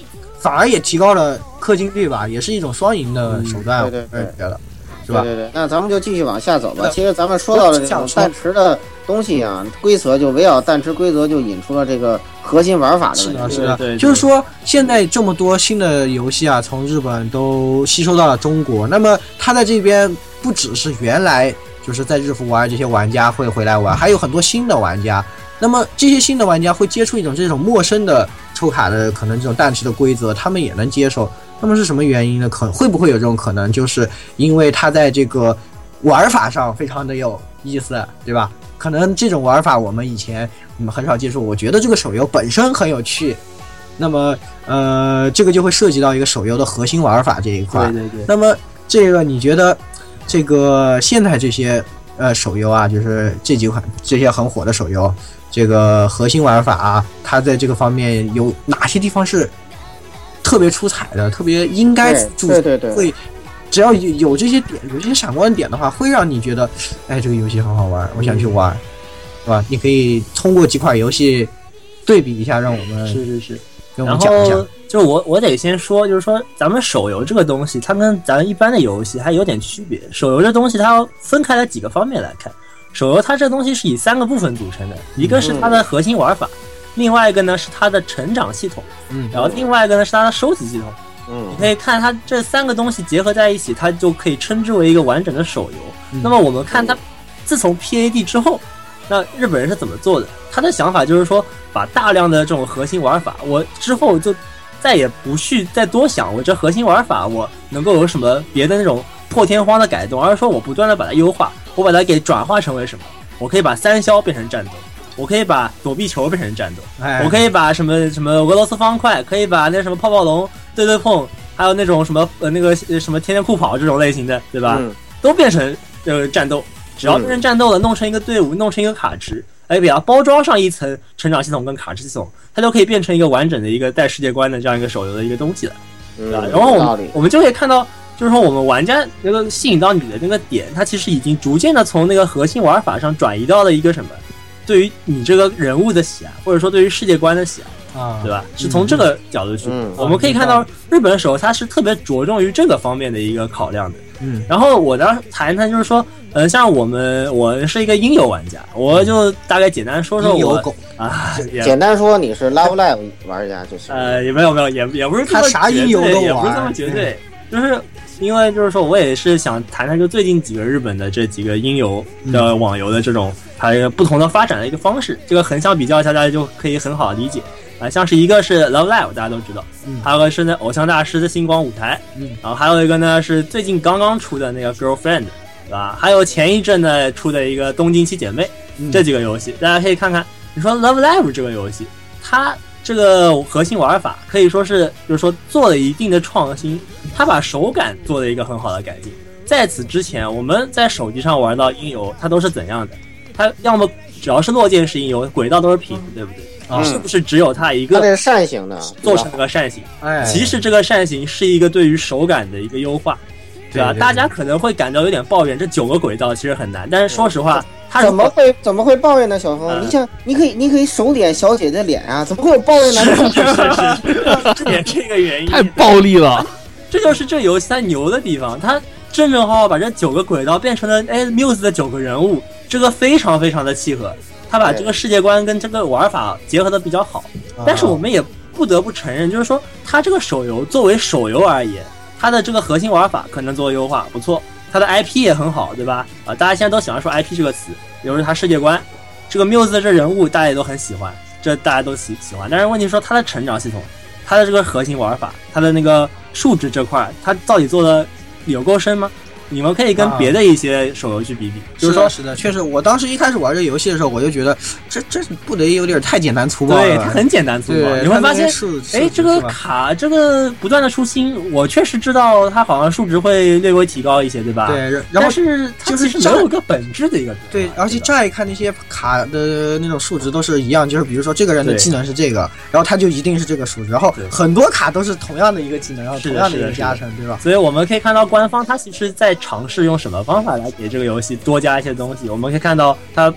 反而也提高了氪金率吧，也是一种双赢的手段。对对对我觉得是吧？对对对，那咱们就继续往下走吧。其实咱们说到了这种我想说弹池的东西啊，规则就围绕弹池规则就引出了这个核心玩法的是的，问题。是的，对对就是说现在这么多新的游戏啊，从日本都吸收到了中国，那么它在这边不只是原来就是在日服玩这些玩家会回来玩，还有很多新的玩家。那么这些新的玩家会接触一种这种陌生的抽卡的可能这种弹池的规则，他们也能接受。那么是什么原因呢？可会不会有这种可能？就是因为它在这个玩法上非常的有意思，对吧？可能这种玩法我们以前我们很少接触。我觉得这个手游本身很有趣，那么呃，这个就会涉及到一个手游的核心玩法这一块。对对对，那么这个你觉得这个现在这些呃手游啊，就是这几款这些很火的手游，这个核心玩法啊，它在这个方面有哪些地方是特别出彩的，特别应该对注对对对会。只要有有这些点，有这些闪光点的话，会让你觉得，哎，这个游戏很好玩，我想去玩，是吧？你可以通过几款游戏对比一下，让我们是是是。跟我然们讲一下后。就是我我得先说，就是说咱们手游这个东西，它跟咱一般的游戏还有点区别。手游这东西它要分开了几个方面来看。手游它这东西是以三个部分组成的，一个是它的核心玩法，另外一个呢是它的成长系统，嗯，然后另外一个呢是它的收集系统。嗯你可以看它这三个东西结合在一起，它就可以称之为一个完整的手游。那么我们看它自从 PAD 之后，那日本人是怎么做的？他的想法就是说，把大量的这种核心玩法，我之后就再也不去再多想我这核心玩法我能够有什么别的那种破天荒的改动，而是说我不断的把它优化，我把它给转化成为什么？我可以把三消变成战斗，我可以把躲避球变成战斗，哎，我可以把什么什么俄罗斯方块，可以把那什么泡泡龙、对对碰，还有那种什么呃那个呃什么天天酷跑这种类型的，对吧？嗯都变成呃战斗，只要变成战斗了，弄成一个队伍，弄成一个卡池，哎，给它包装上一层成长系统跟卡池系统，它就可以变成一个完整的一个带世界观的这样一个手游的一个东西了，对吧？嗯，然后我。们我们就可以看到，就是说我们玩家那个吸引到你的那个点，它其实已经逐渐的从那个核心玩法上转移到了一个什么，对于你这个人物的喜爱，或者说对于世界观的喜爱。啊，对吧？是从这个角度去，嗯我们可以看到日本手它是特别着重于这个方面的一个考量的。嗯，然后我呢谈一谈，就是说，呃，像我们我是一个音游玩家，我就大概简单说说我啊，简单说，你是 Love Live 玩家就行。呃也没有没有也也不是这么他啥绝音游都对也不是这玩么绝对，就是因为就是说我也是想谈谈就最近几个日本的这几个音游的网游的这种它一个不同的发展的一个方式，这个横向比较一下，大家就可以很好理解。啊，像是一个是 Love Live，大家都知道，嗯还有个是那偶像大师的星光舞台，嗯，然后还有一个呢是最近刚刚出的那个 Girlfriend，对吧？还有前一阵呢出的一个东京七姐妹，嗯这几个游戏，大家可以看看。你说 Love Live 这个游戏，它这个核心玩法可以说是，就是说做了一定的创新，它把手感做了一个很好的改进。在此之前，我们在手机上玩到音游，它都是怎样的？它要么只要是落键式音游，轨道都是平的，对不对？啊是不是只有它一个它是扇形的，做成了个扇形？哎，其实这个扇形是一个对于手感的一个优化，对吧？大家可能会感到有点抱怨，这九个轨道其实很难，但是说实话，他怎么会怎么会抱怨呢？小峰，呃你想，你可以你可以手点小姐的脸啊，怎么会有抱怨呢？这 也是一个原因，太暴力了。这就是这游戏它牛的地方，它正正好好把这九个轨道变成了哎 Muse 的九个人物，这个非常非常的契合，他把这个世界观跟这个玩法结合的比较好。但是我们也不得不承认，就是说它这个手游作为手游而言，它的这个核心玩法可能做优化不错，它的 IP 也很好，对吧？啊，大家现在都喜欢说 IP 这个词，比如说它世界观，这个缪子这人物大家也都很喜欢，这大家都喜喜欢。但是问题说它的成长系统，它的这个核心玩法，它的那个数值这块，它到底做的有够深吗？你们可以跟啊别的一些手游去比比，就是说是的，确实，我当时一开始玩这游戏的时候，我就觉得这这不得有点太简单粗暴了。对，它很简单粗暴，你会发现。数哎，这个卡这个不断的出新，我确实知道它好像数值会略微提高一些，对吧？。对，然但后是它就是这其实没有一个本质的一个对，而且乍一看那些卡的那种数值都是一样，就是比如说这个人的技能是这个，然后他就一定是这个数值，然后很多卡都是同样的一个技能，然后同样的一个加成，对吧？所以我们可以看到，官方它其实在尝试用什么方法来给这个游戏多加一些东西。我们可以看到，它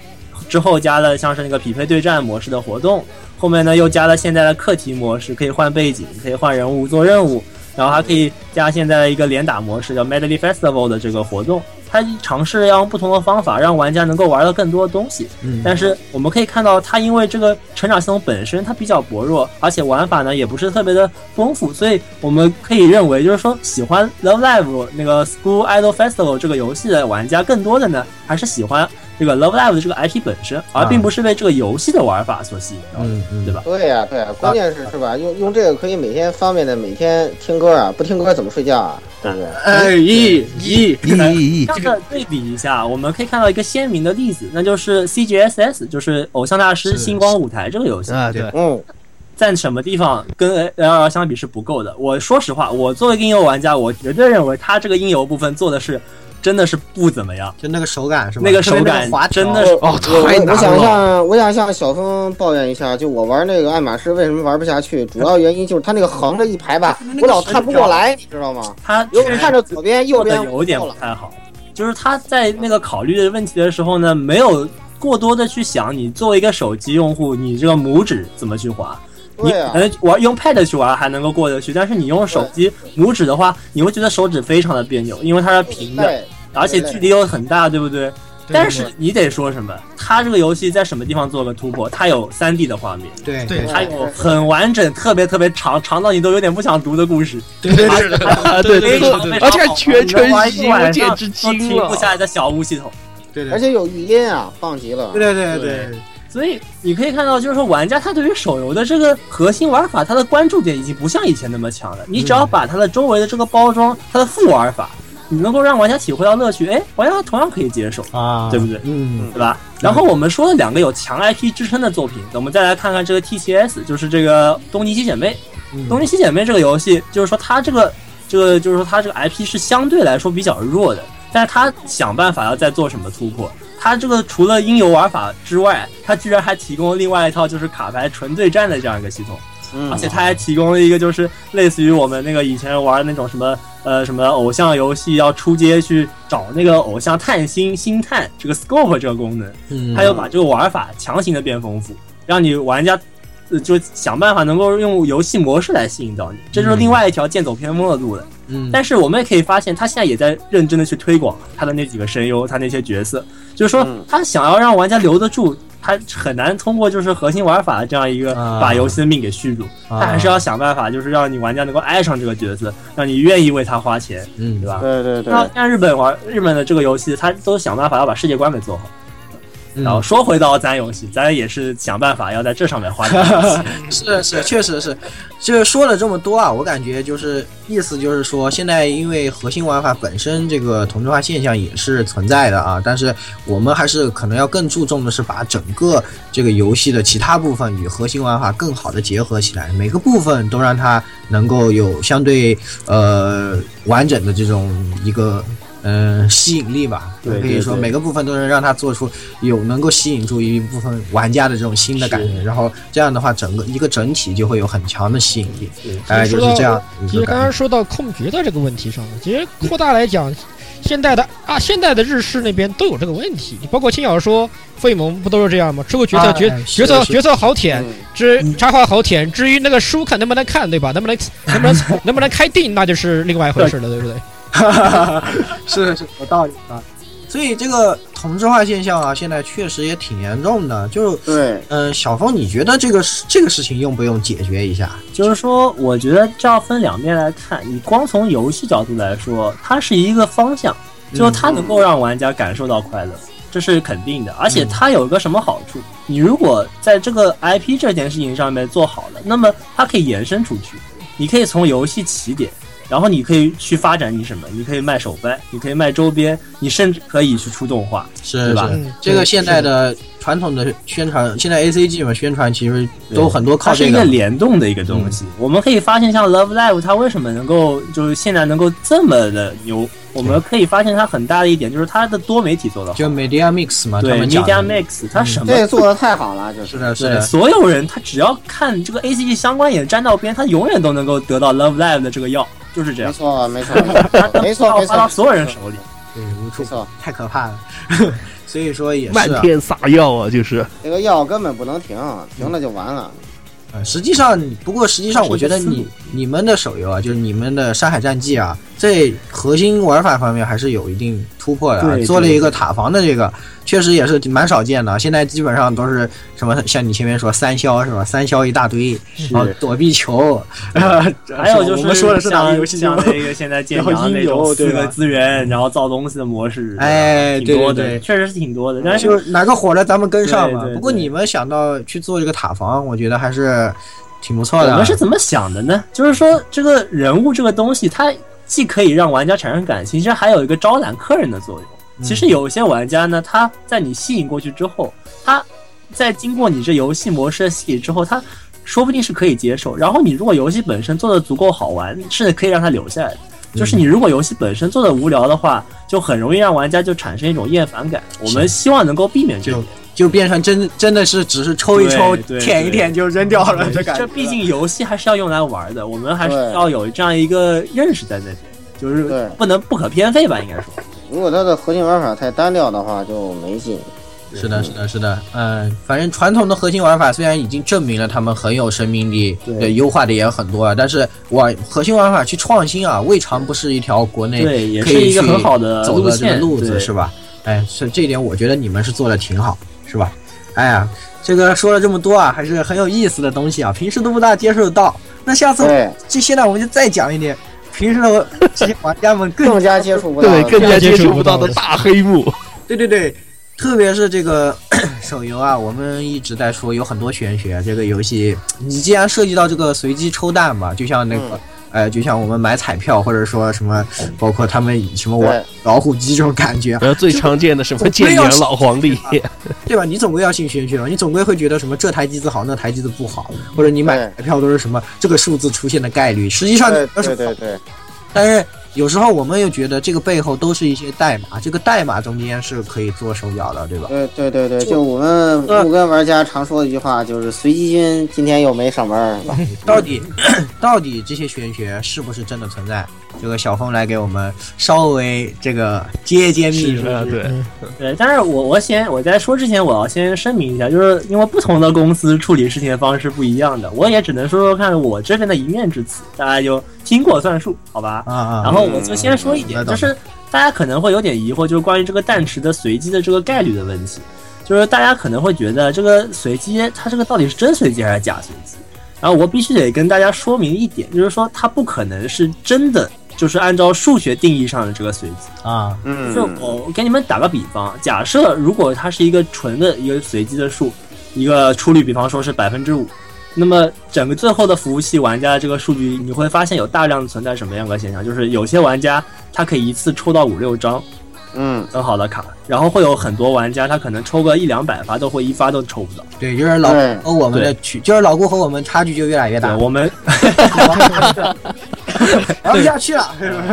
之后加了像是那个匹配对战模式的活动，后面呢又加了现在的课题模式，可以换背景，可以换人物做任务，然后还可以加现在的一个连打模式，叫 Medley Festival 的这个活动。它尝试要用不同的方法让玩家能够玩到更多的东西。嗯但是我们可以看到，它因为这个成长系统本身它比较薄弱，而且玩法呢也不是特别的丰富，所以我们可以认为，就是说喜欢 Love Live 那个 School Idol Festival 这个游戏的玩家，更多的呢还是喜欢这个 Love Live 的这个 IP 本身，而并不是被这个游戏的玩法所吸引到的，嗯嗯，对吧？对呀、对呀、关键是是吧？用用这个可以每天方便的每天听歌啊，不听歌怎么睡觉啊？对不对？哎咦咦，咦咦这样的对比一下，我们可以看到一个鲜明的例子，那就是 CGSS，就是偶像大师星光舞台这个游戏。啊，对，嗯，在什么地方跟 L R 相比是不够的。我说实话，我作为一个音游玩家，我绝对认为它这个音游部分做的是真的是不怎么样。就那个手感是吧？那个手感滑真的是哦我太难了我想向我想向小峰抱怨一下，就我玩那个爱马仕为什么玩不下去，主要原因就是它那个横着一排吧，我老看不过来，你知道吗？它确实有看着左边右边有点。不太好，就是他在那个考虑的问题的时候呢，没有过多的去想你作为一个手机用户，你这个拇指怎么去滑。你可能玩用 Pad 去玩还能够过得去，但是你用手机拇指的话，你会觉得手指非常的别扭，因为它是平的，对，而且距离又很大，对不对？但是你得说什么？它这个游戏在什么地方做个突破？它有 3D 的画面，对对它有很完整、特别特别长，长到你都有点不想读的故事。对对对啊，对对对对，而且全程一晚简上直惊都停不。下来的小屋系统。对对而且有语音啊，棒极了。对对对对，所以你可以看到，就是说玩家他对于手游的这个核心玩法，他的关注点已经不像以前那么强了。你只要把它的周围的这个包装，它的副玩法，你能够让玩家体会到乐趣，哎，玩家同样可以接受，啊，对不对？嗯，对吧？然后我们说了两个有强 IP 支撑的作品，我们再来看看这个 TCS，就是这个东尼西姐妹。嗯东尼西姐妹这个游戏，就是说它这个这个就是说它这个 IP 是相对来说比较弱的，但是它想办法要再做什么突破。它这个除了音游玩法之外，它居然还提供了另外一套就是卡牌纯对战的这样一个系统。嗯而且它还提供了一个就是类似于我们那个以前玩那种什么呃什么偶像游戏要出街去找那个偶像探星星探这个 scope 这个功能，嗯它又把这个玩法强行的变丰富，让你玩家。呃，就想办法能够用游戏模式来吸引到你，这就是另外一条剑走偏锋的路了。嗯，但是我们也可以发现，他现在也在认真的去推广他的那几个声优，他那些角色，就是说嗯他想要让玩家留得住，他很难通过就是核心玩法这样一个啊把游戏的命给续住，啊他还是要想办法，就是让你玩家能够爱上这个角色，让你愿意为他花钱，嗯对吧？对对对，那像日本玩日本的这个游戏，他都想办法要把世界观给做好。然后说回到咱游戏，咱也是想办法要在这上面花点钱。是是，确实是。就是说了这么多啊，我感觉就是意思就是说，现在因为核心玩法本身这个同质化现象也是存在的啊，但是我们还是可能要更注重的是把整个这个游戏的其他部分与核心玩法更好的结合起来，每个部分都让它能够有相对呃完整的这种一个。嗯，吸引力吧，对可以说每个部分都能让它做出有能够吸引住一部分玩家的这种新的感觉，然后这样的话，整个一个整体就会有很强的吸引力，大概就是这样其实刚。刚说到控局的这个问题上，其实扩大来讲，现代的啊，现代的日式那边都有这个问题，包括轻小说、费蒙不都是这样吗？出个角色角角色角色好舔，嗯。之插画好舔，至于那个书看能不能看，对吧？能不能能不能能不能开定，那就是另外一回事了，对不对？是是有道理啊。所以这个同质化现象啊，现在确实也挺严重的。就对，嗯、小峰，你觉得这个事这个事情用不用解决一下？就是说，我觉得这要分两面来看。你光从游戏角度来说，它是一个方向，就是它能够让玩家感受到快乐，这是肯定的。而且它有一个什么好处？你如果在这个 IP 这件事情上面做好了，那么它可以延伸出去。你可以从游戏起点，然后你可以去发展你什么？你可以卖手办，你可以卖周边，你甚至可以去出动画，是对吧嗯这个现在的传统的宣传，现在 A C G 嘛宣传其实都很多靠它是这个。一个联动的一个东西。我们可以发现，像 Love Live，它为什么能够就是现在能够这么的牛？我们可以发现它很大的一点就是它的多媒体做的好。就 Media Mix 嘛，对 Media 的 Mix，它什么这个做的太好了，就是是的，是，的，所有人他只要看这个 A C G 相关也沾到边，他永远都能够得到 Love Live 的这个药，就是这没样。错没错没错 没错发到所有人手里。对，无处没错，太可怕了。所以说也是啊，漫天撒药啊，就是这个药根本不能停，停了就完了。呃实际上，不过实际上，我觉得你你们的手游啊，就是你们的《山海战记》啊，在核心玩法方面还是有一定突破的做了一个塔防的这个，确实也是蛮少见的。现在基本上都是什么，像你前面说三消是吧？三消一大堆，然后躲避球，还有就是我们说的是哪个游戏？像那个现在建然后阳那种四个资源，然后造东西的模式，哎挺多的，对对对确实是挺多的。但是就是哪个火了，咱们跟上嘛不过你们想到去做这个塔防，我觉得还是挺不错的啊。我们是怎么想的呢？就是说，这个人物这个东西，它既可以让玩家产生感情，其实还有一个招揽客人的作用。其实有一些玩家呢，他在你吸引过去之后，他在经过你这游戏模式的洗礼之后，他说不定是可以接受。然后你如果游戏本身做的足够好玩，是可以让他留下来的。就是你如果游戏本身做的无聊的话，就很容易让玩家就产生一种厌烦感。我们希望能够避免这就种。就变成真真的是只是抽一抽、舔一舔就扔掉了这感觉。这毕竟游戏还是要用来玩的，我们还是要有这样一个认识在那边，就是不能不可偏废吧，应该说。如果它的核心玩法太单调的话，就没劲。是的，是的，是的，嗯，反正传统的核心玩法虽然已经证明了他们很有生命力，对对，优化的也很多啊，但是玩核心玩法去创新啊，未尝不是一条国内对，也可以去是一个很好的路走的这个线，路子，是？吧？哎，是这一点，我觉得你们是做的挺好，是吧？哎呀，这个说了这么多啊，还是很有意思的东西啊，平时都不大接受得到。那下次对，这现在我们就再讲一点，平时的 这些玩家们更更加接触不到对。更加接接触触不到的的大黑幕。对对对，特别是这个 手游啊，我们一直在说有很多玄学。这个游戏，你既然涉及到这个随机抽蛋嘛，就像那个。嗯呃，就像我们买彩票，或者说什么，包括他们什么玩老虎机这种感觉，然后最常见的什么总建年归要是老皇帝，对吧？你总归要信玄学吧，你总归会觉得什么这台机子好，那台机子不好，或者你买彩票都是什么这个数字出现的概率，实际上对都是对对对，但是有时候我们又觉得这个背后都是一些代码，这个代码中间是可以做手脚的，对吧？对对对对，就我们五个玩家常说的一句话，就是随机君今天又没上班，是吧？到底 到底这些玄学是不是真的存在？这个小峰来给我们稍微这个揭揭秘密。啊，对，对，但是我我先我在说之前，我要先声明一下，就是因为不同的公司处理事情的方式不一样的，我也只能说说看我这边的一面之词，大家就听过算数，好吧？啊啊！然后我就先说一点，嗯就是大家可能会有点疑惑，就是关于这个蛋池的随机的这个概率的问题，就是大家可能会觉得这个随机它这个到底是真随机还是假随机？然后我必须得跟大家说明一点，就是说它不可能是真的，就是按照数学定义上的这个随机。啊，嗯就我给你们打个比方，假设如果它是一个纯的一个随机的数，一个出率，比方说是百分之五，那么整个最后的服务器玩家的这个数据，你会发现有大量存在什么样的现象？就是有些玩家他可以一次抽到五六张嗯，很好的卡，然后会有很多玩家他可能抽个一两百发都会一发都抽不到。对，就是老和我们的区，就是老顾和我们差距就越来越，大，我们玩不下去了。玩不下去了。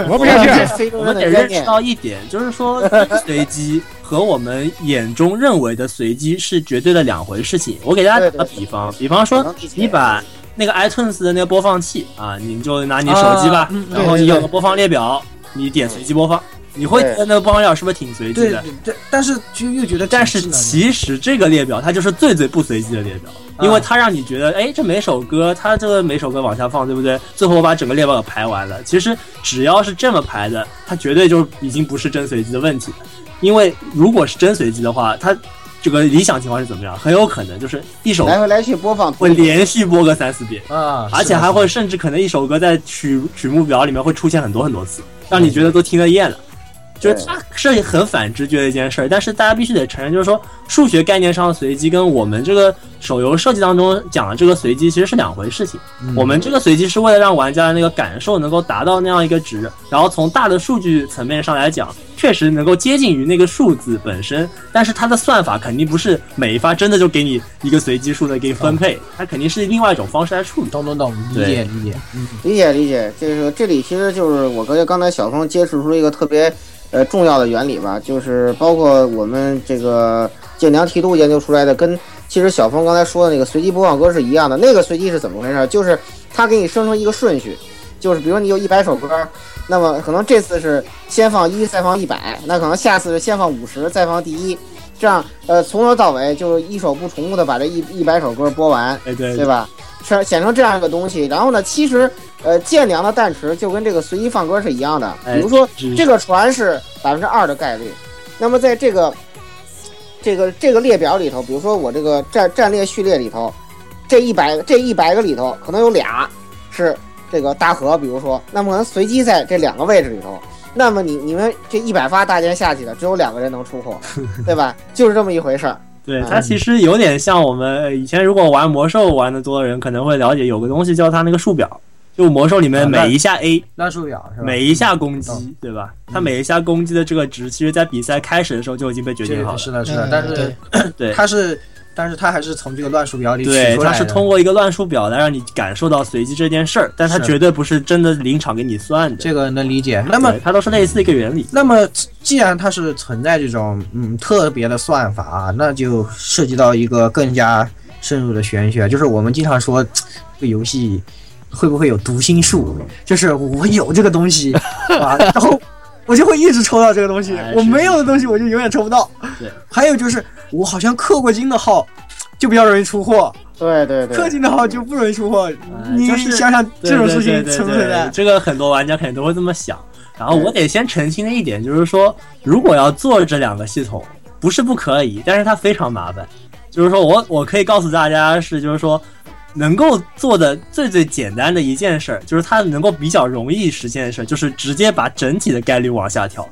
我们得认识到一点，就是说真 随机和我们眼中认为的随机是绝对的两回事情。我给大家打个比方，比方说你把那个 iTunes 的那个播放器啊，你就拿你手机吧，嗯然后你有个播放列表，你点随机播放，你会觉得那个播放列表是不是挺随机的？对但是就又觉得但是其实这个列表它就是最最不随机的列表，啊因为它让你觉得，哎，这每首歌它这个每首歌往下放，对不对？最后我把整个列表给排完了。其实只要是这么排的，它绝对就已经不是真随机的问题了。因为如果是真随机的话，它这个理想情况是怎么样？很有可能就是一首来回来去播放，会连续播个三四遍，啊，而且还会甚至可能一首歌在曲曲目表里面会出现很多很多次，让你觉得都听得厌了。就是它是很反直觉的一件事儿。但是大家必须得承认，就是说数学概念上的随机跟我们这个手游设计当中讲的这个随机其实是两回事情。我们这个随机是为了让玩家的那个感受能够达到那样一个值，然后从大的数据层面上来讲，确实能够接近于那个数字本身，但是它的算法肯定不是每一发真的就给你一个随机数的给你分配，它肯定是另外一种方式来处理。懂懂懂，理解理解。嗯，理解理解，这个这里其实就是我觉得刚才小峰揭示出一个特别呃重要的原理吧，就是包括我们这个剑娘提督研究出来的，跟其实小峰刚才说的那个随机播放歌是一样的。那个随机是怎么回事？就是它给你生成一个顺序，就是比如你有一百首歌，那么可能这次是先放一，再放一百，那可能下次是先放五十，再放第一。这样，呃，从头到尾就是一首不重复的把这一一百首歌播完，哎对对吧？是显成这样一个东西。然后呢，其实呃，剑娘的弹池就跟这个随机放歌是一样的。哎比如说是这个船是百分之二的概率，那么在这个这个这个列表里头，比如说我这个战战列序列里头，这一百这一百个里头可能有俩是这个大河，比如说，那么可能随机在这两个位置里头。那么你你们这一百发大剑下去的，只有两个人能出货，对吧？就是这么一回事儿。对，它其实有点像我们呃以前如果玩魔兽玩的多的人可能会了解，有个东西叫它那个数表，就魔兽里面每一下 A，那数表是吧？每一下攻击嗯，对吧？它每一下攻击的这个值，其实在比赛开始的时候就已经被决定好了。是的，是的嗯，但是对 它是，但是它还是从这个乱数表里取对，出来的。它是通过一个乱数表来让你感受到随机这件事儿，但它绝对不是真的临场给你算的。这个能理解。那么，它都是类似一个原理。那么既然它是存在这种嗯特别的算法啊，那就涉及到一个更加深入的玄学，就是我们经常说这个游戏会不会有读心术，就是我有这个东西啊，然后我就会一直抽到这个东西哎，我没有的东西我就永远抽不到。对，还有就是我好像氪过金的号就比较容易出货，对对对，氪金的号就不容易出货。你就是想想这种事情存不存在？这个很多玩家肯定都会这么想。然后我得先澄清的一点就是说，如果要做这两个系统，不是不可以，但是它非常麻烦。就是说我我可以告诉大家是，就是说能够做的最最简单的一件事儿，就是它能够比较容易实现的事儿，就是直接把整体的概率往下调。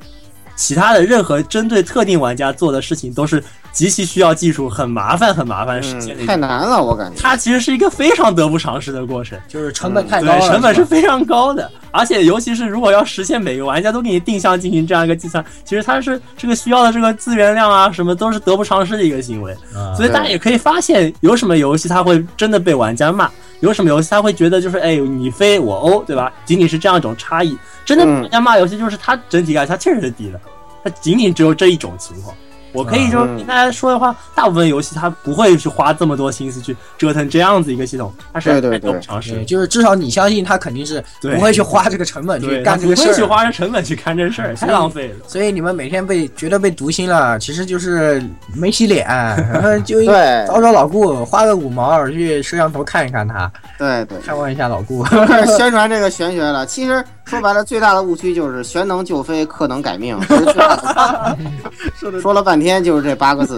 其他的任何针对特定玩家做的事情，都是极其需要技术、很麻烦、很麻烦实现的嗯，一种。太难了，我感觉。它其实是一个非常得不偿失的过程。就是成本太高对，了，成本是非常高的，而且尤其是如果要实现每个玩家都给你定向进行这样一个计算，其实它是这个需要的这个资源量啊，什么都是得不偿失的一个行为。啊所以大家也可以发现，有什么游戏它会真的被玩家骂，有什么游戏他会觉得就是哎你非我欧，对吧？仅仅是这样一种差异。真的被嗯玩家骂游戏就是它整体概率它确实是低的，它仅仅只有这一种情况。我可以就嗯跟大家说的话，大部分游戏它不会去花这么多心思去折腾这样子一个系统，它是太对对对得不偿失，。就是至少你相信它肯定是不会去花这个成本去，干这个事儿不会去。花这成本去干这事儿，太浪费了。所以你们每天被觉得被读心了，其实就是没洗脸，然后就对找找老顾，花个五毛去摄像头看一看他，对对，看望一下老顾。宣传这个玄学了。其实说白了，最大的误区就是玄能救飞，克能改命。说的说了半天就是这八个字，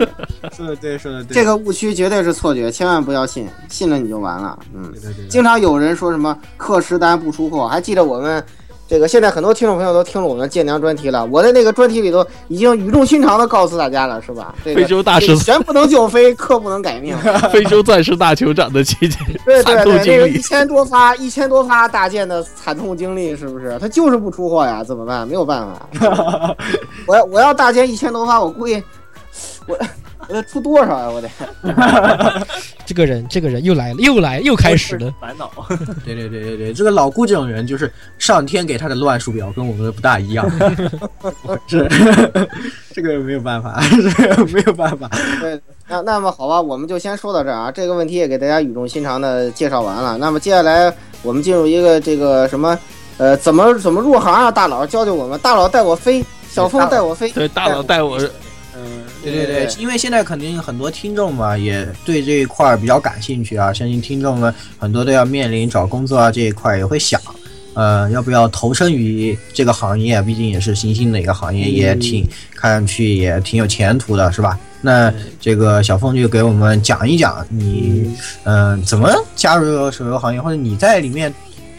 说的对，说的对。这个误区绝对是错觉，千万不要信，信了你就完了。嗯，对对对经常有人说什么克实单不出货，还记得我们。这个现在很多听众朋友都听了我们的剑娘专题了，我在那个专题里头已经语重心长的告诉大家了，是吧？这个非洲大师这个玄不能救飞，克不能改命。非洲钻石大酋长的奇迹对对对，那经历个一。千多发一千多发大剑的惨痛经历，是不是？他就是不出货呀，怎么办？没有办法。我要我要大剑一千多发，我估计我 我得出多少呀？我得。这个人，这个人又来了，又来，又开始了。烦恼。对对对对对，这个老顾这种人，就是上天给他的乱数表跟我们的不大一样，是这个没有办法，这个没有办法。对，那那么好吧，我们就先说到这儿啊。这个问题也给大家语重心长的介绍完了。那么接下来我们进入一个这个什么，呃，怎么怎么入行啊？大佬教教我们，大佬带我飞，小峰带我飞。对，大佬带我，嗯，对对对，因为现在肯定很多听众嘛，也对这一块儿比较感兴趣啊。相信听众们很多都要面临找工作啊这一块儿，也会想，呃，要不要投身于这个行业？毕竟也是新兴的一个行业，也挺看上去也挺有前途的，是吧？那这个小凤就给我们讲一讲你，嗯、怎么加入手游行业，或者你在里面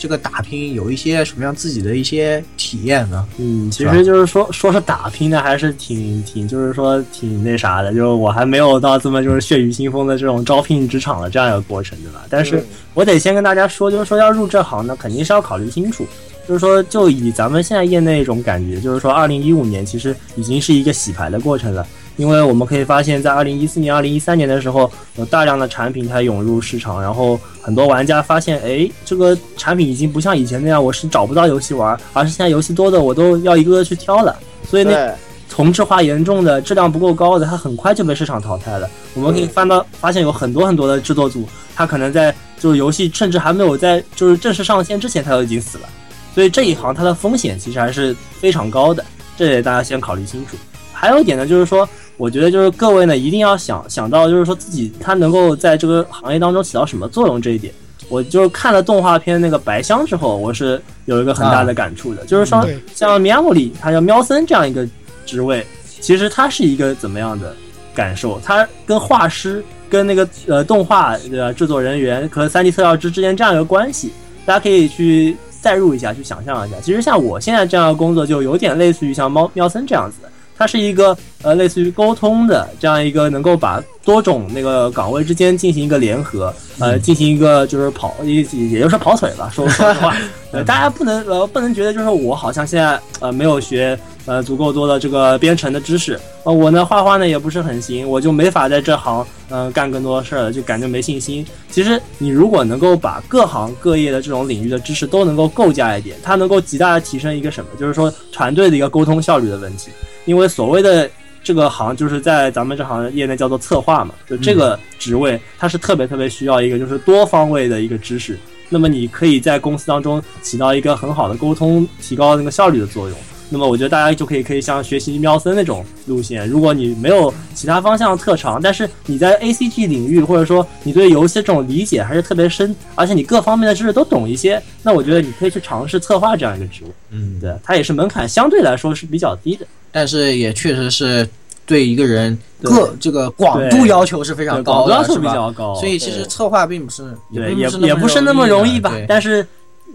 这个打拼有一些什么样自己的一些体验呢？嗯，其实就是说说是打拼的，还是挺挺就是说挺那啥的，就是我还没有到这么就是血雨腥风的这种招聘职场的这样一个过程，对吧？但是我得先跟大家说，就是说要入这行呢，肯定是要考虑清楚。就是说，就以咱们现在业内一种感觉，就是说，二零一五年其实已经是一个洗牌的过程了。因为我们可以发现，在二零一四年、二零一三年的时候，有大量的产品它涌入市场，然后很多玩家发现，哎，这个产品已经不像以前那样，我是找不到游戏玩，而是现在游戏多的我都要一个个去挑了。所以那对，同质化严重的、质量不够高的，它很快就被市场淘汰了。我们可以翻到发现有很多很多的制作组，它可能在就是游戏甚至还没有在就是正式上线之前，它就已经死了。所以这一行它的风险其实还是非常高的，这得大家先考虑清楚。还有一点呢，就是说，我觉得就是各位呢一定要想想到，就是说自己他能够在这个行业当中起到什么作用这一点。我就是看了动画片那个白箱之后，我是有一个很大的感触的，就是说对像喵姆里，他叫喵森这样一个职位，其实他是一个怎么样的感受？他跟画师、跟那个呃动画的制作人员和三 D 特效师之间这样一个关系，大家可以去代入一下，去想象一下。其实像我现在这样的工作，就有点类似于像猫喵森这样子的。它是一个呃类似于沟通的这样一个能够把多种那个岗位之间进行一个联合，呃，进行一个就是跑也也就是跑腿吧，说 说实话，呃，大家不能呃不能觉得就是我好像现在呃没有学呃足够多的这个编程的知识，呃我呢画画呢也不是很行，我就没法在这行嗯、呃干更多的事儿了，就感觉没信心。其实你如果能够把各行各业的这种领域的知识都能够构架一点，它能够极大的提升一个什么，就是说团队的一个沟通效率的问题。因为所谓的这个行，就是在咱们这行业内叫做策划嘛，就这个职位，它是特别特别需要一个就是多方位的一个知识。那么你可以在公司当中起到一个很好的沟通、提高那个效率的作用。那么我觉得大家就可以可以像学习喵森那种路线，如果你没有其他方向的特长，但是你在 A C G 领域或者说你对游戏这种理解还是特别深，而且你各方面的知识都懂一些，那我觉得你可以去尝试策划这样一个职务。嗯，对，它也是门槛相对来说是比较低的。但是也确实是对一个人个这个广度要求是非常高的，广度要求比是吧较高，所以其实策划并不是也不是也也不是那么容易吧。但是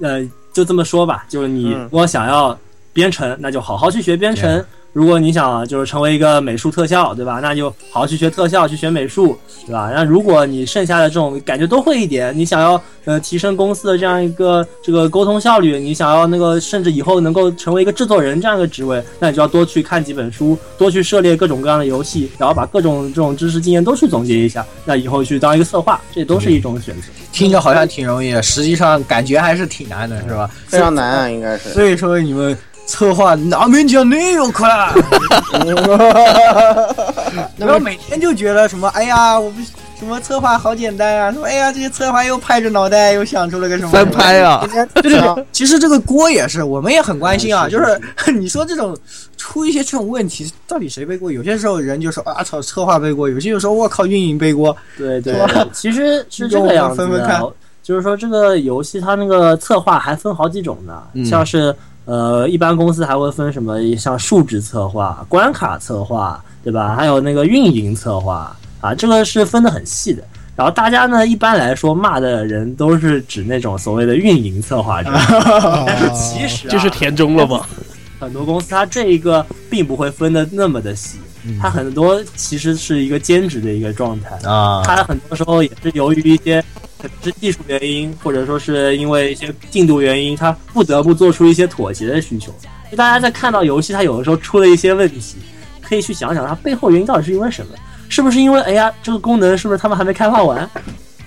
呃，就这么说吧，就是你嗯。如果想要编程，那就好好去学编程对。如果你想就是成为一个美术特效，对吧？那就好好去学特效，去学美术，对吧？那如果你剩下的这种感觉都会一点，你想要呃提升公司的这样一个这个沟通效率，你想要那个甚至以后能够成为一个制作人这样一个职位，那你就要多去看几本书，多去涉猎各种各样的游戏，然后把各种这种知识经验都去总结一下，那以后去当一个策划，这都是一种选择。听着好像挺容易的，实际上感觉还是挺难的，是吧？非常难啊，应该是。所以说你们策划哪门讲那么不要每天就觉得什么，哎呀，我们什么策划好简单啊，说哎呀，这些策划又拍着脑袋又想出了个什么翻拍啊，对。对对，其实这个锅也是，我们也很关心啊。就是 你说这种出一些这种问题，到底谁背锅？有些时候人就说啊操，策划背锅；有些就说我靠，运营背锅。对对对，其实是这个 样分分就是说这个游戏它那个策划还分好几种呢，嗯。像是呃一般公司还会分什么像数值策划、关卡策划，对吧？还有那个运营策划啊，这个是分得很细的。然后大家呢，一般来说骂的人都是指那种所谓的运营策划者，但是其实、啊、这是田中了吗？很多公司它这一个并不会分的那么的细，嗯它很多其实是一个兼职的一个状态。啊它很多时候也是由于一些是技术原因，或者说是因为一些进度原因，他不得不做出一些妥协的需求。就大家在看到游戏它有的时候出了一些问题，可以去想想它背后原因到底是因为什么？是不是因为哎呀这个功能是不是他们还没开发完，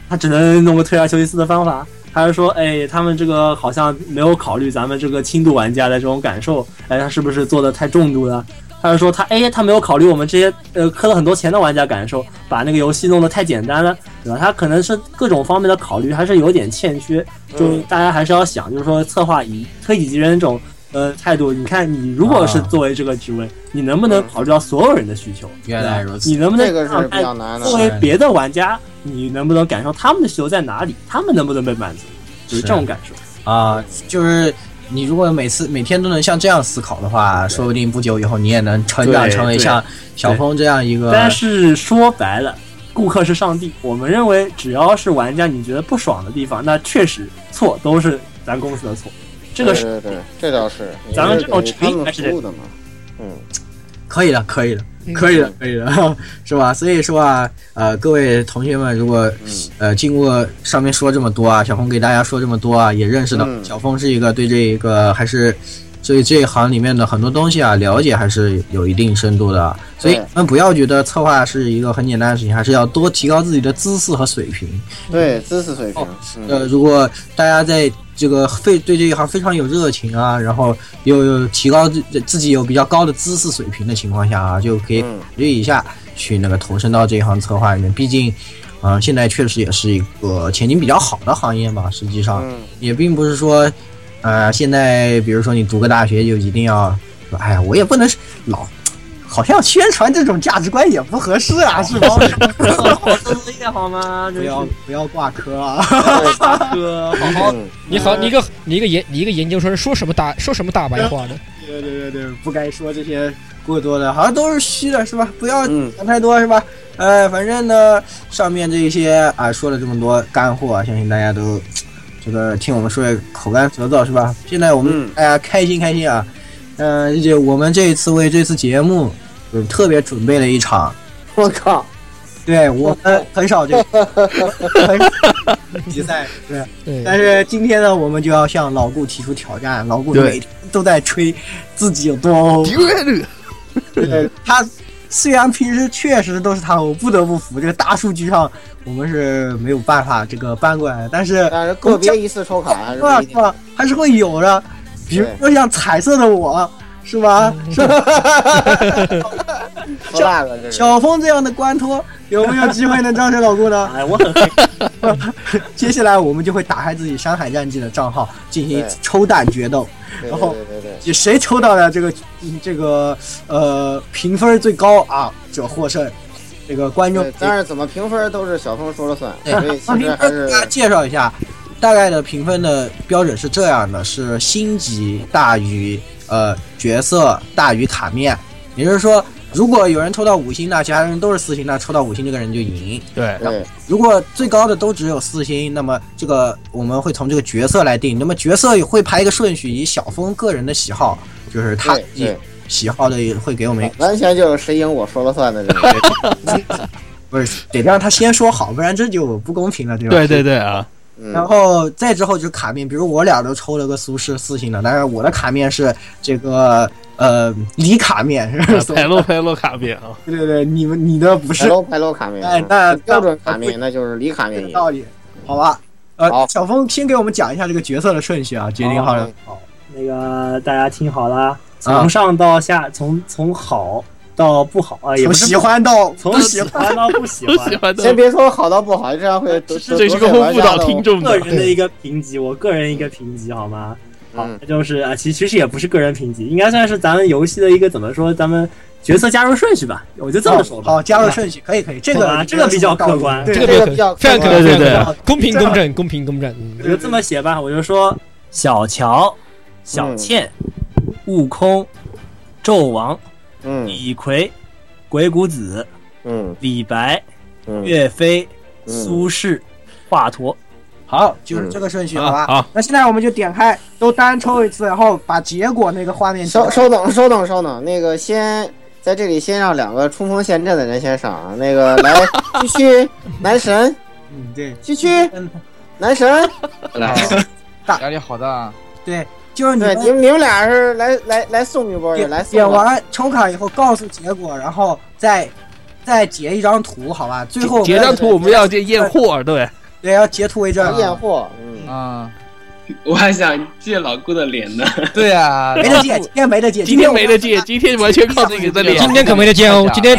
他只能弄个退而求其次的方法？还是说，哎，他们这个好像没有考虑咱们这个轻度玩家的这种感受，哎，他是不是做的太重度了？还是说他哎，他没有考虑我们这些呃磕了很多钱的玩家感受，把那个游戏弄得太简单了，对吧？他可能是各种方面的考虑还是有点欠缺，就大家还是要想，就是说策划以推己及人这种呃态度，你看你如果是啊作为这个职位，你能不能考虑到所有人的需求？原来如此你能不能这个是让比较难的作为别的玩家，你能不能感受他们的需求在哪里？他们能不能被满足？就是是这种感受。啊，就是你如果每次每天都能像这样思考的话，说不定不久以后你也能成长成为像小峰这样一个。但是说白了，顾客是上帝。我们认为，只要是玩家你觉得不爽的地方，那确实错都是咱公司的错，这个是对对对，这倒是。咱们这种给他们应该是的嘛。嗯，可以的，可以的，嗯可以的，可以的，是吧？所以说啊，呃，各位同学们，如果呃经过上面说这么多啊，小峰给大家说这么多啊，也认识到嗯。小峰是一个对这一个还是对这一行里面的很多东西啊了解还是有一定深度的啊，所以对你们不要觉得策划是一个很简单的事情，还是要多提高自己的姿势和水平。对，知识水平。呃，嗯，如果大家在这个非对这一行非常有热情啊，然后又有提高自自己有比较高的知识水平的情况下啊，就可以考嗯虑一下去那个投身到这一行策划里面。毕竟，呃，现在确实也是一个前景比较好的行业嘛。实际上，嗯，也并不是说，呃，现在比如说你读个大学就一定要说，哎呀，我也不能老。好像宣传这种价值观也不合适啊，是吧？好作业好吗？不要不要挂科啊！哥，好好嗯你好，你一个你一个研你一个研究生说什么大说什么大白话呢？对对对对，不该说这些过多的，好像都是虚的，是吧？不要嗯想太多，是吧？呃，反正呢，上面这些啊说了这么多干货啊，相信大家都这个听我们说的口干舌燥，是吧？现在我们嗯大家开心开心啊！嗯、就我们这一次为这次节目，就特别准备了一场，我靠，对我们很少这个很 少比赛，对。对，但是今天呢，我们就要向老顾提出挑战。老顾每天都在吹自己有多欧，对他虽然平时确实都是他，我不得不服，这个大数据上我们是没有办法这个搬过来，但是个别一次抽卡还是不一定。是吧，还是会有的。比如说像彩色的我，是吧？是吧是。小峰这样的官托，有没有机会能战胜老顾呢？哎，我很黑，接下来我们就会打开自己《山海战记》的账号，进行抽蛋决斗。然后谁抽到的这个嗯这个呃评分最高啊者获胜。这个观众对，但是怎么评分都是小峰说了算，对所以其实还是给大家介绍一下，大概的评分的标准是这样的：是星级大于呃角色大于卡面，也就是说，如果有人抽到五星，那其他人都是四星，那抽到五星这个人就赢。对，对如果最高的都只有四星，那么这个我们会从这个角色来定。那么角色也会排一个顺序，以小峰个人的喜好，就是他自己对对喜好的也会给我们完全就是谁赢我说了算的这种。不是得让他先说好，不然这就不公平了，对吧？对对对啊，嗯。然后再之后就是卡面，比如我俩都抽了个苏轼四星的，但是我的卡面是这个呃李卡面，是吧？排洛排路卡面啊，对对对，你们你的不是排洛排洛卡面，哎那标准卡面那就是李卡面道理，好吧？呃，小峰先给我们讲一下这个角色的顺序啊，决定好了。好，那个大家听好了，从上到下，从从好到不好啊，也不喜欢到从喜喜欢到不喜欢，先。别说好到不好，这样会得这是个会误导听。众的，个人的一个评级，我个人一个评级好吗？好嗯，那就是啊，其其实也不是个人评级，应该算是咱们游戏的一个怎么说，咱们角色加入顺序吧，我就这么说吧。好，加入顺序可以可以，这个啊这个比较客观这个比较可这个比较非常可能，对对对公平公正，公平公正。嗯我就这么写吧，我就说小乔、小倩、悟空、纣王、嗯李逵、鬼谷子、嗯李白、嗯，岳飞、嗯苏轼、华佗。好，就是这个顺序，好吧？好，那现在我们就点开，都单抽一次，然后把结果那个画面稍稍等稍等稍等，那个先在这里先让两个冲锋陷阵的人先上啊，那个来继续男神嗯，对，继续嗯，男神，来，压力好大啊。对，就是你，们你们你们俩是来来来送一波的，来送点吧完抽卡以后告诉结果，然后再再截一张图，好吧？最后截张图我们要去验货，对，对要截图为证，验货，嗯，啊，我还想借老顾的脸呢。对啊，没得借，今天没得借，今天没得借，今天完全靠自己的脸。今天可没得借哦，今天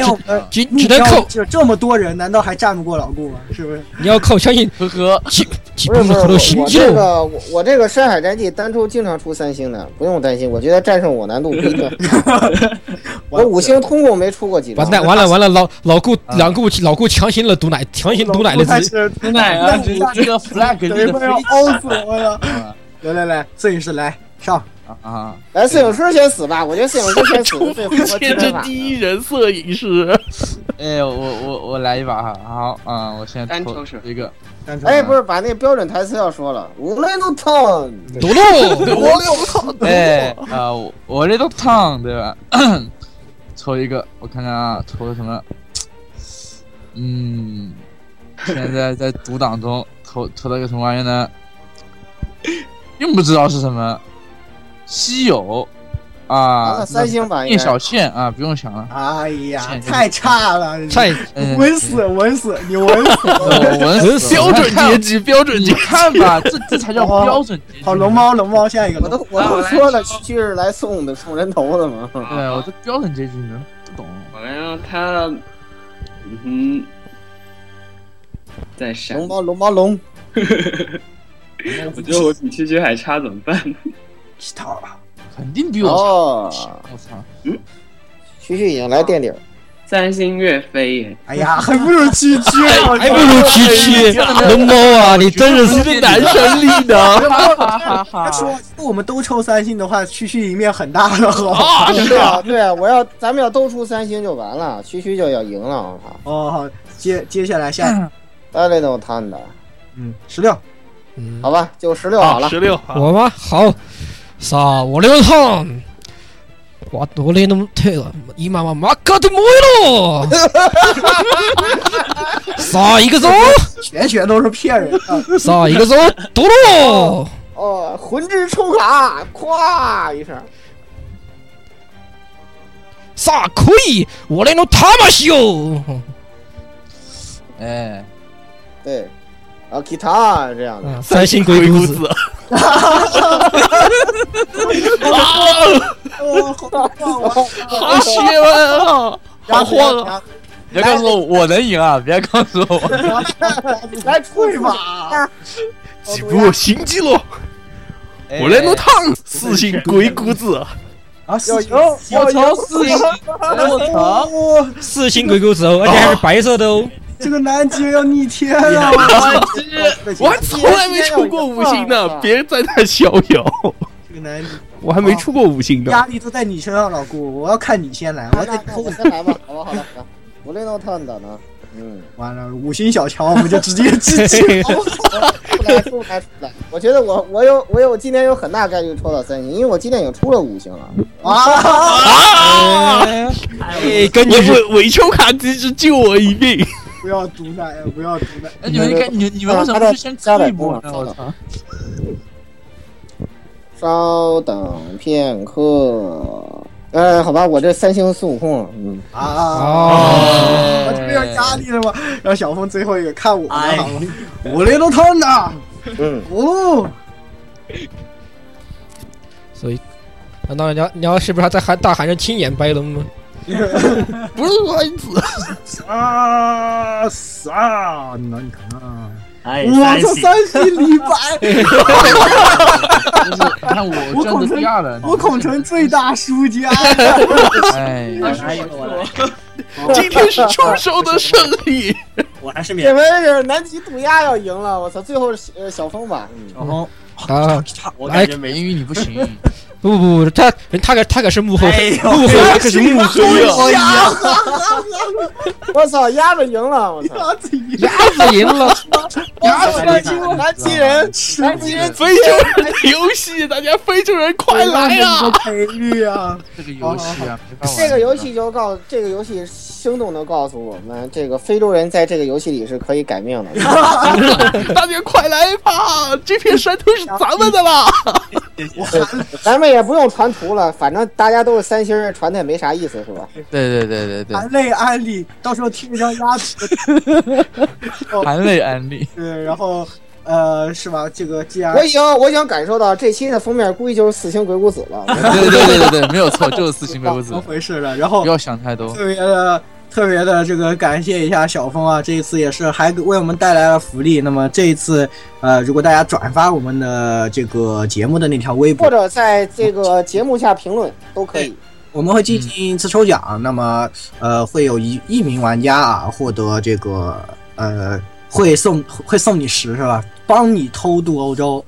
只只只能靠，就这么多人，难道还战不过老顾吗？是不是？你要靠，相信呵呵，几几不是不是，我行我这个我我这个山海战记单抽经常出三星的，不用担心，我觉得战胜我难度不一定。我五星通共没出过几张完，蛋，完了完了，老老顾老顾老顾强行了毒奶，强行毒奶了自己。开始真的啊，这这个 flag 等一立的非要凹死我了。啊来来来，摄影师来上，啊！来，摄影师先死吧，我觉得摄影师先死是最符合见证基本法的。第一人摄影师，哎，我我我来一把哈，好啊，我先抽单抽是一个，哎，不是，把那标准台词要说了，我六套哎啊，我我这都烫对吧？抽一个，我看看啊，抽的什么？嗯，现在在读档中，抽抽到一个什么玩意呢？并不知道是什么，稀有啊三星版应聂小倩啊，不用想了，哎呀，太差了，太嗯稳死稳死，你稳死。稳死标准阶级，标准你阶级。看吧，这这才叫标准。好，龙猫龙猫，下一个龙我都我都说了，区区是来送的送人头的嘛。对，我这标准阶级你们不懂。我来让他，嗯哼，再闪龙。猫龙猫龙，我觉得我比区区还差，怎么办？其他肯定比我哦，差。我操！嗯区区已经来垫底儿。三星岳飞耶，哎呀，还不如区区啊！还不如区区龙猫啊！你真是是男生力的哈哈哈！说我们都抽三星的话，区区赢面很大的好。啊！对啊，对啊，我要咱们要都出三星就完了，区区就要赢了，我靠！哦，好，接接下来下一个，大家都摊的，嗯，十六，嗯好吧，就十六好了。十六，我吗？好，さあ俺のターン。我俺の手が今は真っ赤で燃えろ。さあ行くぞ。全全都是骗人的。さあ行くぞ。ドロ哦，魂之抽卡，咵一声，ー。さあ来い。俺の魂を。哎，对， 然后 guitar 这样的。嗯 三星鬼谷子。子，哦，好！好血啊！好慌啊！不要告诉我我能赢啊！别告诉我，来退吧！几步新纪录，我来弄烫四星鬼谷子，啊，要赢，我！操四星！我操！哦，四星 鬼谷子哦，而且还是白色的哦。这个南极要逆天了！我还从来没出过五星呢，别人在那逍遥，这个南极 我还没出过五星呢。压力都在你身上，老顾，我要看你先来，我得那那我先来吧，好吧，好了，好了，我雷诺特的呢？嗯，完了，五星小乔我们就直接直接 出来出来出来！我觉得我我有我有今天有很大概率抽到三星，因为我今天已经出了五星了。啊！哎，根据我伪伪球卡机制救我一命。不要毒奶，不要毒奶！哎，你们应该你你们为什么不去先吃一波呢？我操！稍等片刻。呃，好吧，我这三星孙悟空，嗯，啊！哦我这个要压力了吗？让小峰最后一个看我的哎好了，我雷都烫的，嗯，哦，所以，难道你要你要是不是还在喊大喊着青眼白龙吗？不是孩子，啊啥？那你看啊，哎，我操，三星李白，就是你看我占的第二了，我孔成最大输家。哎，今天是出手的胜利。我还是免。这回是南极渡鸦要赢了，我操！最后是呃小峰吧，嗯，小峰，啊，我感觉美语你不行，不不不，他他可他可是幕后哎幕后，他可是幕后呀，我操，鸭子赢了，我操！鸭子赢，鸭子赢了，鸭子赢，南极人，南极人非洲人的游戏，大家非洲人快来啊！赔率啊！这个游戏啊。这个游戏就告这个游戏生动的告诉我们，这个非洲人在这个游戏里是可以改命的。大家快来吧，这片山头是咱们的啦！咱们也不用传图了，反正大家都是三星儿，传的也没啥意思，是吧？对对对对对，含泪安利，到时候听一张鸭子。含泪安利。对，然后呃，是吧？这个既然我已经我已经感受到这期的封面估计就是四星鬼谷子了。对对对对对，没有错，就是四星鬼谷子怎么，回事了？然后不要想太多。特别的特别的这个感谢一下小峰啊，这一次也是还为我们带来了福利。那么这一次呃，如果大家转发我们的这个节目的那条微博或，者在这个节目下评论都可以。我们会进行一次抽奖，那么呃会有一一名玩家啊获得这个呃会送会送你十是吧？帮你偷渡欧洲，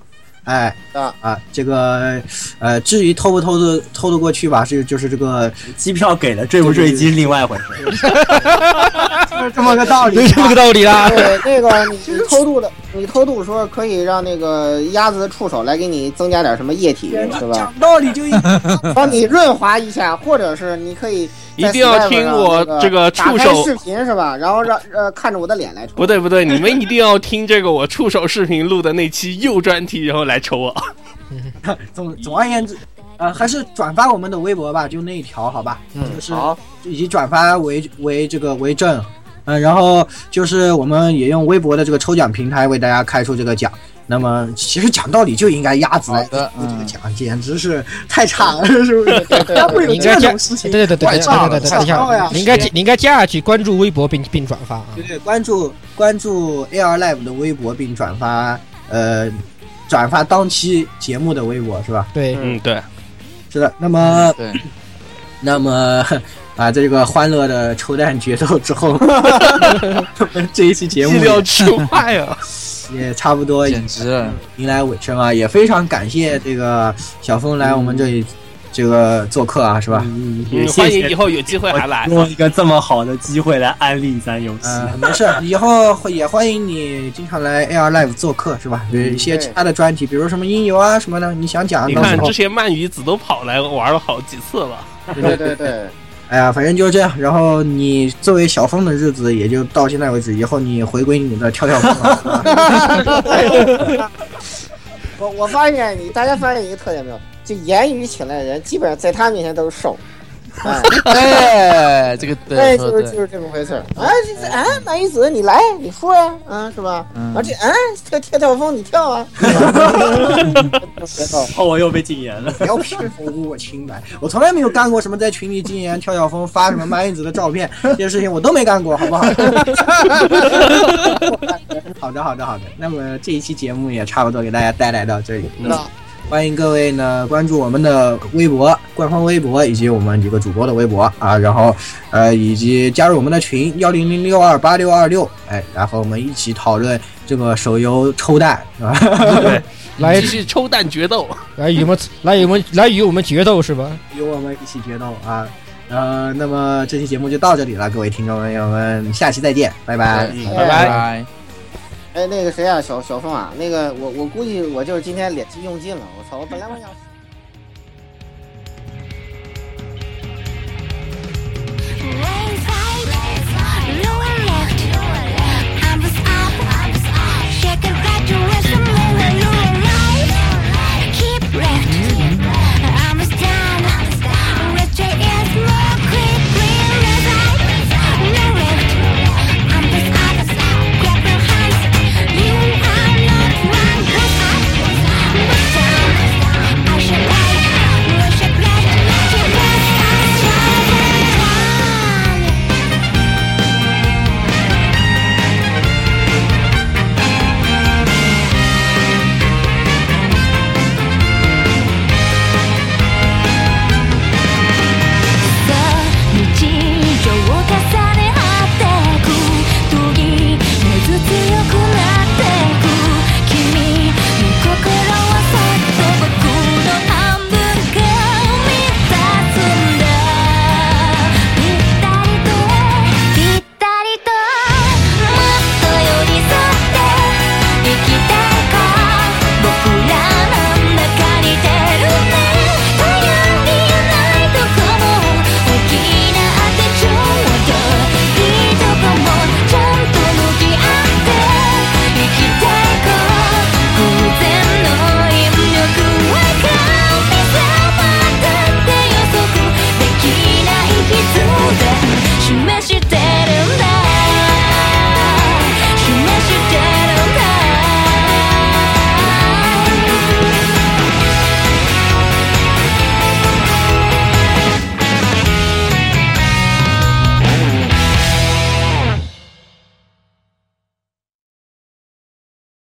哎啊啊，这个呃，至于偷不偷的偷得过去吧，是就是这个 机票给了，坠不坠机是另外一回事。就是这么个道理。就这么个道理啦。对，那个你你偷渡的，你偷渡说可以让那个鸭子的触手来给你增加点什么液体，是吧？讲道理就应 帮你润滑一下，或者是你可以一定要听我这个触手视频是吧？然后让呃看着我的脸来抽。不对不对，你们一定要听这个我触手视频录的那期右专题，然后来抽我。总总而言之，呃，还是转发我们的微博吧，就那一条，好吧？嗯就是好，以转发为为这个为证，嗯，然后就是我们也用微博的这个抽奖平台为大家开出这个奖。那么其实讲道理就应该鸭子来这个奖，简直是太差了，是不是？他会有这种事情？对对对对对对对，差！你应该你应该加下去关注微博并并转发啊。对对，关注关注 AR Live 的微博并转发，呃，转发当期节目的微博是吧？对，嗯对，是的。那么，那么。啊，在这个欢乐的抽蛋决斗之后，这一期节目气料出卖啊！也差不多简直了，迎来尾声啊，也非常感谢这个小峰来我们这里这个做客啊，是吧？嗯，嗯也谢谢欢迎以后有机会还来用。一个这么好的机会来安利咱游戏。呃，没事，以后也欢迎你经常来 AR Live 做客，是吧？有一些其他的专题，比如什么音游啊什么的，你想讲，你看之前鳗鱼子都跑来玩了好几次了。对对对，哎呀，反正就是这样。然后你作为小峰的日子也就到现在为止，以后你回归你的跳跳风了。我我发现你大家发现一个特点没有？就言语请来的人，基本上在他面前都是瘦。哎，哎，这个哎，对，说得对，就是就是这么回事儿啊！这这啊，马一子，你来，你说呀，啊，是吧？嗯啊，这啊，跳跳跳风，你跳啊！哦，我又被禁言了。不要偏袒我清白，我从来没有干过什么在群里禁言跳跳风、发什么蛮子的照片，这些事情我都没干过，好不好？好的，好的，好的。那么这一期节目也差不多给大家带来到这里。那欢迎各位呢关注我们的微博、官方微博以及我们几个主播的微博啊，然后呃以及加入我们的群幺零零六二八六二六，哎，然后我们一起讨论这个手游抽蛋，是吧？对，来继续抽蛋决斗。来与我们来与我们来与我们决斗是吧？与我们一起决斗啊！呃，那么这期节目就到这里了，各位听众朋友们，下期再见，拜拜。嗯，哎拜拜。拜。哎，那个谁啊，小小凤啊，那个我我估计我就是今天脸气用尽了，我操，我本来我想。